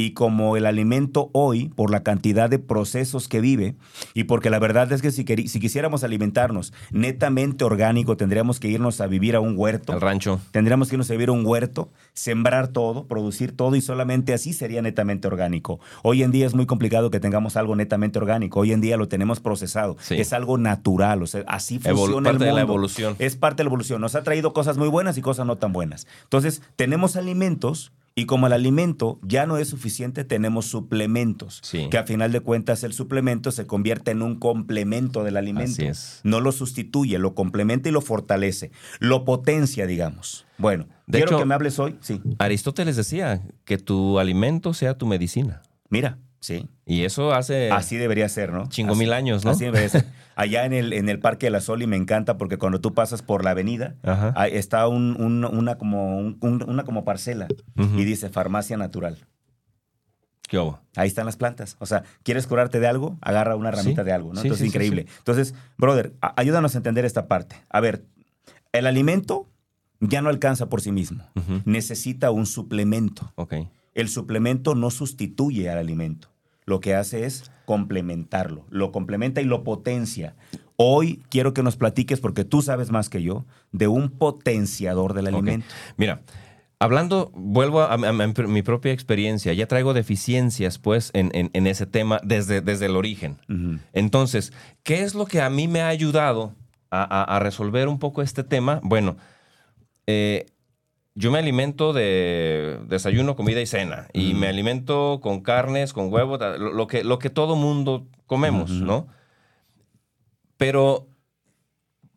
y como el alimento hoy, por la cantidad de procesos que vive, y porque la verdad es que si, si quisiéramos alimentarnos netamente orgánico, tendríamos que irnos a vivir a un huerto. Al rancho. Tendríamos que irnos a vivir a un huerto, sembrar todo, producir todo y solamente así sería netamente orgánico. Hoy en día es muy complicado que tengamos algo netamente orgánico. Hoy en día lo tenemos procesado. Sí. Es algo natural. O sea, así Evolu- funciona el parte de la mundo. evolución. Es parte de la evolución. Nos ha traído cosas muy buenas y cosas no tan buenas. Entonces, tenemos alimentos y como el alimento ya no es suficiente, tenemos suplementos. Sí. Que a final de cuentas el suplemento se convierte en un complemento del alimento. Así es. No lo sustituye, lo complementa y lo fortalece. Lo potencia, digamos. Bueno, De quiero hecho- que me hables hoy. Sí. Aristóteles decía que tu alimento sea tu medicina. Mira, sí. Y eso hace Así debería ser, ¿no? chingo Así- mil años, ¿no? Así debería ser. Allá en el, en el Parque de la Sol y me encanta porque cuando tú pasas por la avenida, Ajá. está un- un- una, como, un- un- una como parcela y dice farmacia natural. ¿Qué hubo? Ahí están las plantas. O sea, ¿quieres curarte de algo? Agarra una ramita Sí, de algo, ¿no? sí, Entonces, sí, increíble. Entonces, brother, ayúdanos a entender esta parte. A ver, el alimento ya no alcanza por sí mismo. Necesita un suplemento. Ok. El suplemento no sustituye al alimento. Lo que hace es complementarlo. Lo complementa y lo potencia. Hoy quiero que nos platiques, porque tú sabes más que yo, de un potenciador del alimento. Mira, hablando, vuelvo a, a- a mi propia experiencia. Ya traigo deficiencias, pues, en, en- en ese tema desde, desde el origen. Entonces, ¿qué es lo que a mí me ha ayudado a, a- a resolver un poco este tema? Bueno, eh, yo me alimento de desayuno, comida y cena. Y me alimento con carnes, con huevos, lo, lo que, lo que todo mundo comemos. ¿no? Pero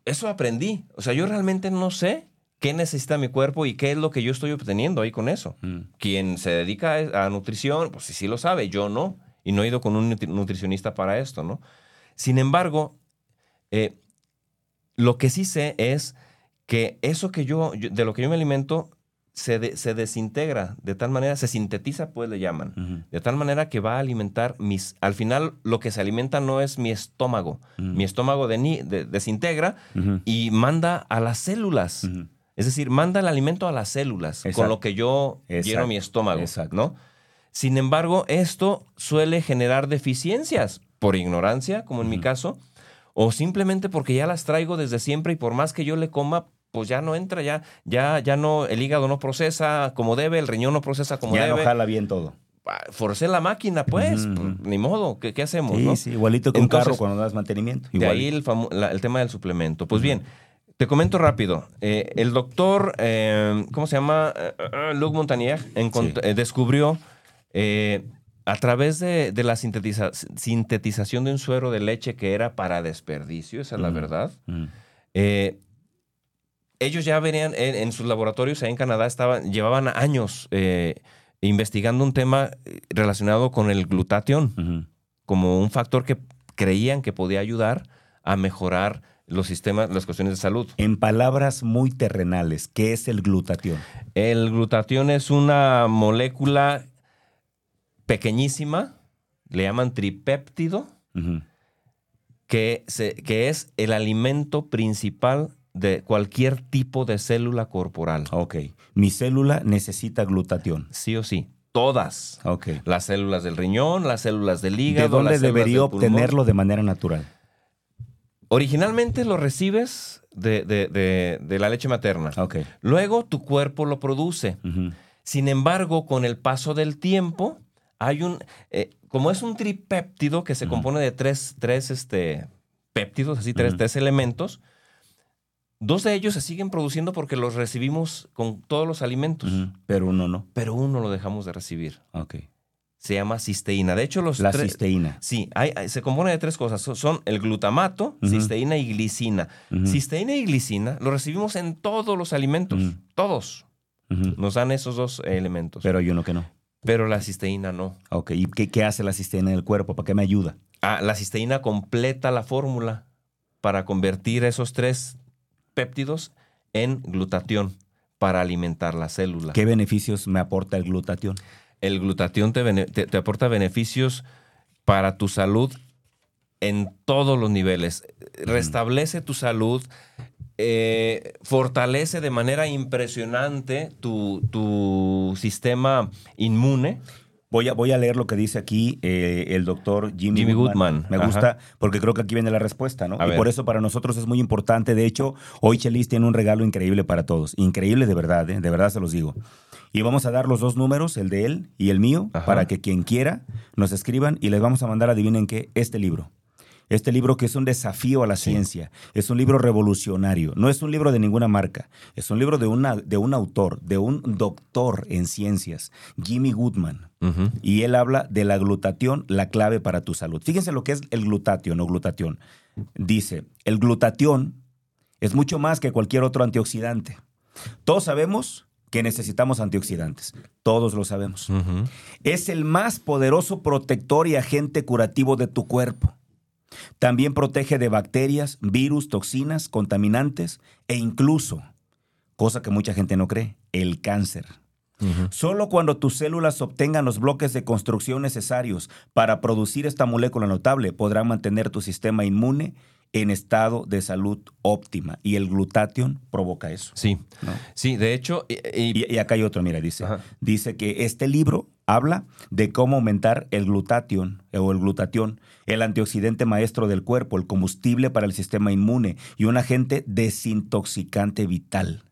eso aprendí. O sea, yo realmente no sé qué necesita mi cuerpo y qué es lo que yo estoy obteniendo ahí con eso. Mm. Quien se dedica a nutrición, pues sí, sí lo sabe, yo no. Y no he ido con un nutri- nutricionista para esto, ¿no? Sin embargo, eh, lo que sí sé es que eso que yo, yo- de lo que yo me alimento, se, de- se desintegra de tal manera, se sintetiza, pues le llaman. De tal manera que va a alimentar mis... Al final, lo que se alimenta no es mi estómago. Mi estómago de, de- desintegra y manda a las células. Es decir, manda el alimento a las células, con lo que yo Exacto. lleno mi estómago, Exacto. ¿no? Sin embargo, esto suele generar deficiencias por ignorancia, como en mi caso, o simplemente porque ya las traigo desde siempre y por más que yo le coma, pues ya no entra, ya, ya, ya no, el hígado no procesa como debe, el riñón no procesa como Ya no debe. jala bien todo. Ah, Forcé la máquina, pues, pues, ni modo, ¿qué, qué hacemos? Sí, no? sí, igualito que un Entonces, carro cuando das mantenimiento. De ahí el, famo- la- el tema del suplemento. Pues bien, Te comento rápido. Eh, el doctor, eh, ¿cómo se llama? Eh, Luc Montagnier Sí. eh, descubrió a través de, de la sintetiza- sintetización de un suero de leche que era para desperdicio, esa es la verdad. Eh, ellos ya venían en, en sus laboratorios ahí en Canadá, estaban, llevaban años eh, investigando un tema eh, relacionado con el glutatión como un factor que creían que podía ayudar a mejorar los sistemas, las cuestiones de salud. En palabras muy terrenales, ¿qué es el glutatión? El glutatión es una molécula pequeñísima, le llaman tripéptido, que, se- que es el alimento principal de cualquier tipo de célula corporal. Ok. Mi célula necesita glutatión. Sí o sí. Todas. Ok. Las células del riñón, las células del hígado. ¿De dónde las debería obtenerlo de manera natural? Originalmente lo recibes de, de- de- de la leche materna. Ok. Luego tu cuerpo lo produce. Sin embargo, con el paso del tiempo, hay un. eh, como es un tripéptido que se compone de tres, tres este, péptidos, así, tres, tres elementos, dos de ellos se siguen produciendo porque los recibimos con todos los alimentos. Pero uno no. pero uno lo dejamos de recibir. Ok. Se llama cisteína. De hecho, los La cisteína. Sí, hay- hay- se compone de tres cosas. Son- el glutamato, cisteína y glicina. Cisteína y glicina lo recibimos en todos los alimentos. Todos nos dan esos dos elementos. Pero, Pero hay uno que no. la cisteína no. Ok. ¿Y qué, qué hace la cisteína en el cuerpo? ¿Para qué me ayuda? Ah, la cisteína completa la fórmula para convertir esos tres péptidos en glutatión para alimentar la célula. ¿Qué beneficios me aporta el glutatión? El glutatión te, te aporta beneficios para tu salud en todos los niveles. Restablece tu salud, eh, fortalece de manera impresionante tu, tu sistema inmune. Voy a, voy a leer lo que dice aquí eh, el doctor Jimmy, Jimmy Goodman. Goodman, Me ajá. gusta porque creo que aquí viene la respuesta, ¿no? A y ver. por eso para nosotros es muy importante. De hecho, hoy Chelis tiene un regalo increíble para todos. Increíble de verdad, ¿eh? de verdad se los digo. Y vamos a dar los dos números, el de él y el mío, Ajá. para que quien quiera nos escriban y les vamos a mandar, adivinen qué, este libro. Este libro que es un desafío a la Sí. ciencia, es un libro revolucionario, no es un libro de ninguna marca, es un libro de, una, de un autor, de un doctor en ciencias, Jimmy Goodman. Y él habla de la glutatión, la clave para tu salud. Fíjense lo que es el glutatión o glutatión. Dice, el glutatión es mucho más que cualquier otro antioxidante. Todos sabemos que necesitamos antioxidantes. Todos lo sabemos. Es el más poderoso protector y agente curativo de tu cuerpo. También protege de bacterias, virus, toxinas, contaminantes e incluso, cosa que mucha gente no cree, el cáncer. Solo cuando tus células obtengan los bloques de construcción necesarios para producir esta molécula notable podrán mantener tu sistema inmune en estado de salud óptima. Y el glutatión provoca eso. Sí, ¿no? sí, de hecho, y- y- Y, y acá hay otro, mira, dice. Ajá. Dice que este libro habla de cómo aumentar el glutatión eh, o el glutatión, el antioxidante maestro del cuerpo, el combustible para el sistema inmune y un agente desintoxicante vital.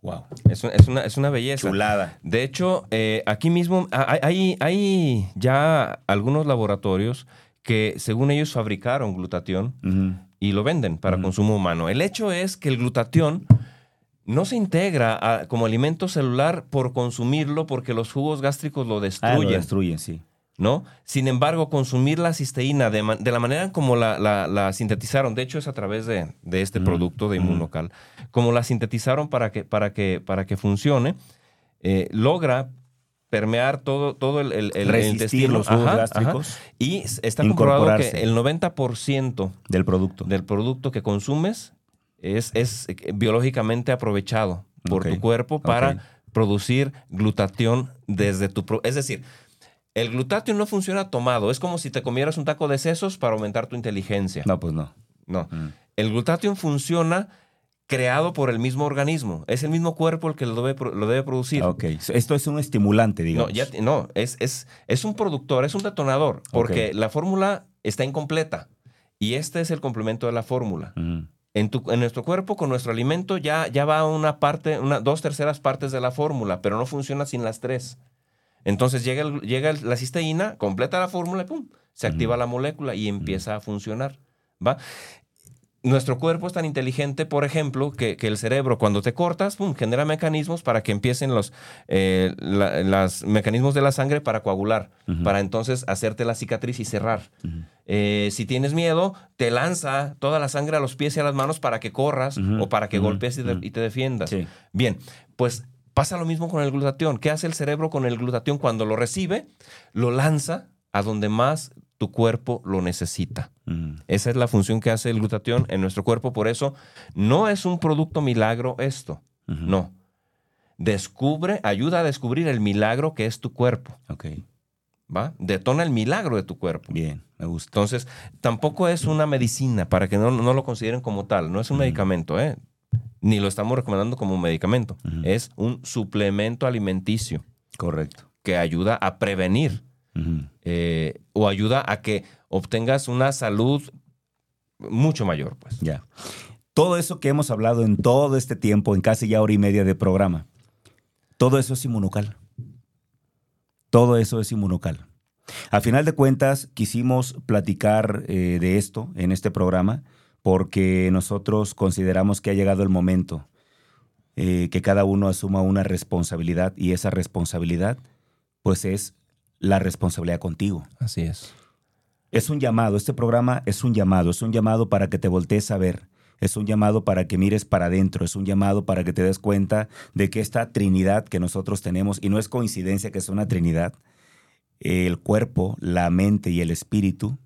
Wow. es, es una, es una belleza. Chulada. De hecho, eh, aquí mismo ah, hay, hay- ya algunos laboratorios que, según ellos, fabricaron glutatión y lo venden para consumo humano. El hecho es que el glutatión no se integra a- como alimento celular por consumirlo porque los jugos gástricos lo Ah, lo destruyen, destruyen, sí. ¿no? Sin embargo, consumir la cisteína de, la manera como la, la- la sintetizaron, de hecho es a través de, de este Ujú, producto de ujú. Inmunocal, como la sintetizaron para que, para que, para que funcione, eh, logra permear todo, todo el, el, el- el Resistir intestino. los jugos Ajá, gástricos ajá. Y está comprobado que el 90% del producto. del producto que consumes es, es eh, biológicamente aprovechado por tu cuerpo para producir glutatión desde tu... Es decir, el glutatión no funciona tomado. Es como si te comieras un taco de sesos para aumentar tu inteligencia. No, pues no. No. Mm. El glutatión funciona creado por el mismo organismo. Es el mismo cuerpo el que lo debe, lo debe producir. Ok. Esto es un estimulante, No, digamos. ya te- no es, es, es un productor, es un detonador, porque la fórmula está incompleta. Y este es el complemento de la fórmula. Ujú. En, tu- en nuestro cuerpo, con nuestro alimento, ya, ya va una parte, una, dos terceras partes de la fórmula, pero no funciona sin las tres. Entonces llega, el- llega el- la cisteína, completa la fórmula y ¡pum! Se activa la molécula y empieza a funcionar. ¿va? Nuestro cuerpo es tan inteligente, por ejemplo, que, que el cerebro cuando te cortas, genera mecanismos para que empiecen los eh, la- las mecanismos de la sangre para coagular, para entonces hacerte la cicatriz y cerrar. Eh, si tienes miedo, te lanza toda la sangre a los pies y a las manos para que corras o para que golpees y te, ujú. y te defiendas. Sí. Bien, pues pasa lo mismo con el glutatión. ¿Qué hace el cerebro con el glutatión? Cuando lo recibe, lo lanza a donde más tu cuerpo lo necesita. Ujú. Esa es la función que hace el glutatión en nuestro cuerpo. Por eso no es un producto milagro esto. No. Descubre, ayuda a descubrir el milagro que es tu cuerpo. Ok, ¿Va? Detona el milagro de tu cuerpo. bien, me gusta. Entonces, tampoco es una medicina para que no, no lo consideren como tal. No es un medicamento, ¿eh? Ni lo estamos recomendando como un medicamento. Es un suplemento alimenticio Correcto. que ayuda a prevenir eh, o ayuda a que obtengas una salud mucho mayor, pues. Ya. Todo eso que hemos hablado en todo este tiempo, en casi ya hora y media de programa, todo eso es inmunocal. Todo eso es inmunocal. A final de cuentas, quisimos platicar eh, de esto en este programa porque nosotros consideramos que ha llegado el momento eh, que cada uno asuma una responsabilidad y esa responsabilidad, pues es la responsabilidad contigo. Así es. Es un llamado, este programa es un llamado, es un llamado para que te voltees a ver, es un llamado para que mires para adentro, es un llamado para que te des cuenta de que esta Trinidad que nosotros tenemos, y no es coincidencia que es una Trinidad, el cuerpo, la mente y el espíritu,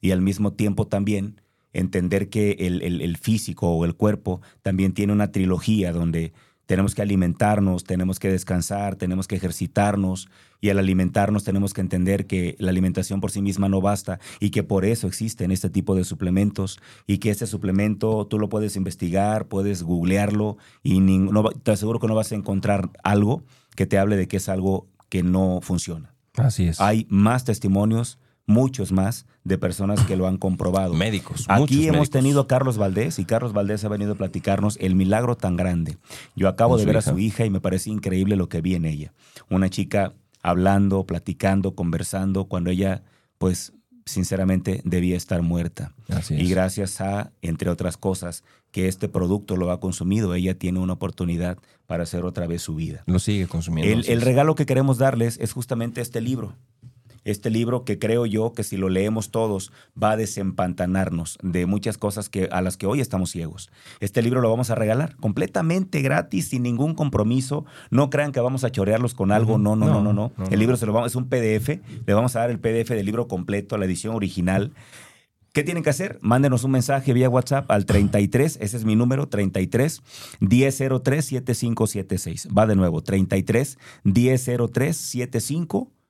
y al mismo tiempo también entender que el, el- el físico o el cuerpo también tiene una trilogía donde tenemos que alimentarnos, tenemos que descansar, tenemos que ejercitarnos y al alimentarnos tenemos que entender que la alimentación por sí misma no basta y que por eso existen este tipo de suplementos y que este suplemento tú lo puedes investigar, puedes googlearlo y no te aseguro que no vas a encontrar algo que te hable de que es algo que no funciona. Así es. Hay más testimonios, muchos más, de personas que lo han comprobado. médicos. Aquí hemos médicos. tenido a Carlos Valdés y Carlos Valdés ha venido a platicarnos el milagro tan grande. Yo acabo de ver a su hija y me parece increíble lo que vi en ella. Una chica hablando, platicando, conversando, cuando ella, pues, sinceramente debía estar muerta. Así Y es. gracias a, entre otras cosas, que este producto lo ha consumido, ella tiene una oportunidad para hacer otra vez su vida. Lo sigue consumiendo. El, el regalo que queremos darles es justamente este libro. Este libro que creo yo que si lo leemos todos va a desempantanarnos de muchas cosas que, a las que hoy estamos ciegos. Este libro lo vamos a regalar completamente gratis, sin ningún compromiso. No crean que vamos a chorearlos con algo. No, no, no, no, No, no. no, El libro se lo vamos, es un PDF. Le vamos a dar el PDF del libro completo, la edición original. ¿Qué tienen que hacer? Mándenos un mensaje vía WhatsApp al 33, ese es mi número, 33 1003 7576. Va de nuevo, 33 1003 7576.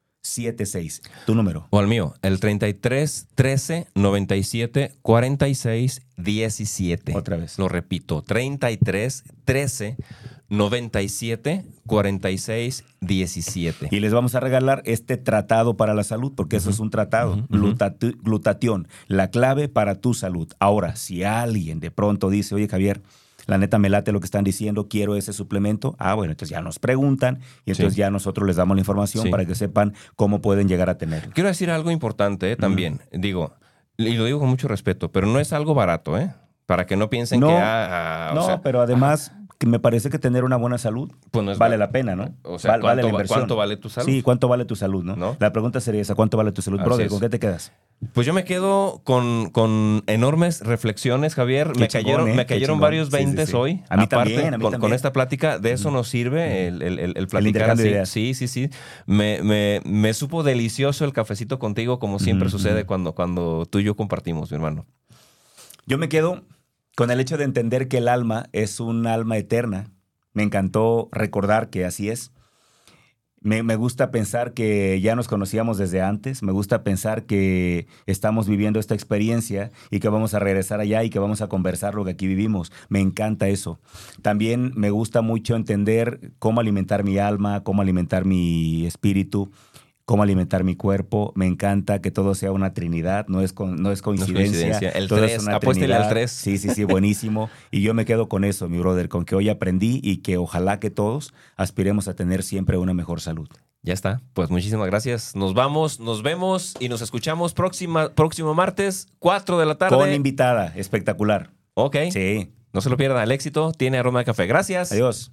Tu número. O al mío, el 33 13 97 46 17. Otra vez. Lo repito, 33 13 97 46 17. Y les vamos a regalar este tratado para la salud, porque eso es un tratado. Ujú. Glutati- glutatión, la clave para tu salud. Ahora, si alguien de pronto dice, oye Javier, la neta me late lo que están diciendo, quiero ese suplemento, ah, bueno, entonces ya nos preguntan y entonces Sí. ya nosotros les damos la información Sí. para que sepan cómo pueden llegar a tenerlo. Quiero decir algo importante eh, también. Digo, y lo digo con mucho respeto, pero no es algo barato, ¿eh? Para que no piensen No, que. ah, ah, o no, sea, pero además que me parece que tener una buena salud pues no vale la pena, ¿no? O sea, Val- ¿cuánto, vale la inversión. cuánto vale tu salud? Sí, ¿cuánto vale tu salud, no? ¿No? La pregunta sería esa, ¿cuánto vale tu salud? Así Brother, es. ¿con qué te quedas? Pues yo me quedo con, con enormes reflexiones, Javier. Qué me chingón, cayeron, ¿eh? me cayeron varios Sí, sí, 20 sí. hoy. A mí Aparte, también, a mí con, también. con esta plática, de eso nos sirve el, el- el- el platicar así. ideas. Sí, sí, sí. Me, me- me supo delicioso el cafecito contigo, como siempre sucede cuando, cuando tú y yo compartimos, mi hermano. Yo me quedo con el hecho de entender que el alma es un alma eterna. Me encantó recordar que así es. Me, me gusta pensar que ya nos conocíamos desde antes. Me gusta pensar que estamos viviendo esta experiencia y que vamos a regresar allá y que vamos a conversar lo que aquí vivimos. Me encanta eso. También me gusta mucho entender cómo alimentar mi alma, cómo alimentar mi espíritu, cómo alimentar mi cuerpo. Me encanta que todo sea una trinidad, no es, con- no es coincidencia. coincidencia. El todo es tres, una apuéstele al trinidad. tres. Sí, sí, sí, buenísimo. Y yo me quedo con eso, mi brother, con que hoy aprendí y que ojalá que todos aspiremos a tener siempre una mejor salud. Ya está. Pues muchísimas gracias. Nos vamos, nos vemos y nos escuchamos próxima, próximo martes, 4 de la tarde. Con invitada, espectacular. Ok. Sí. No se lo pierdan. El éxito tiene aroma de café. Gracias. Adiós.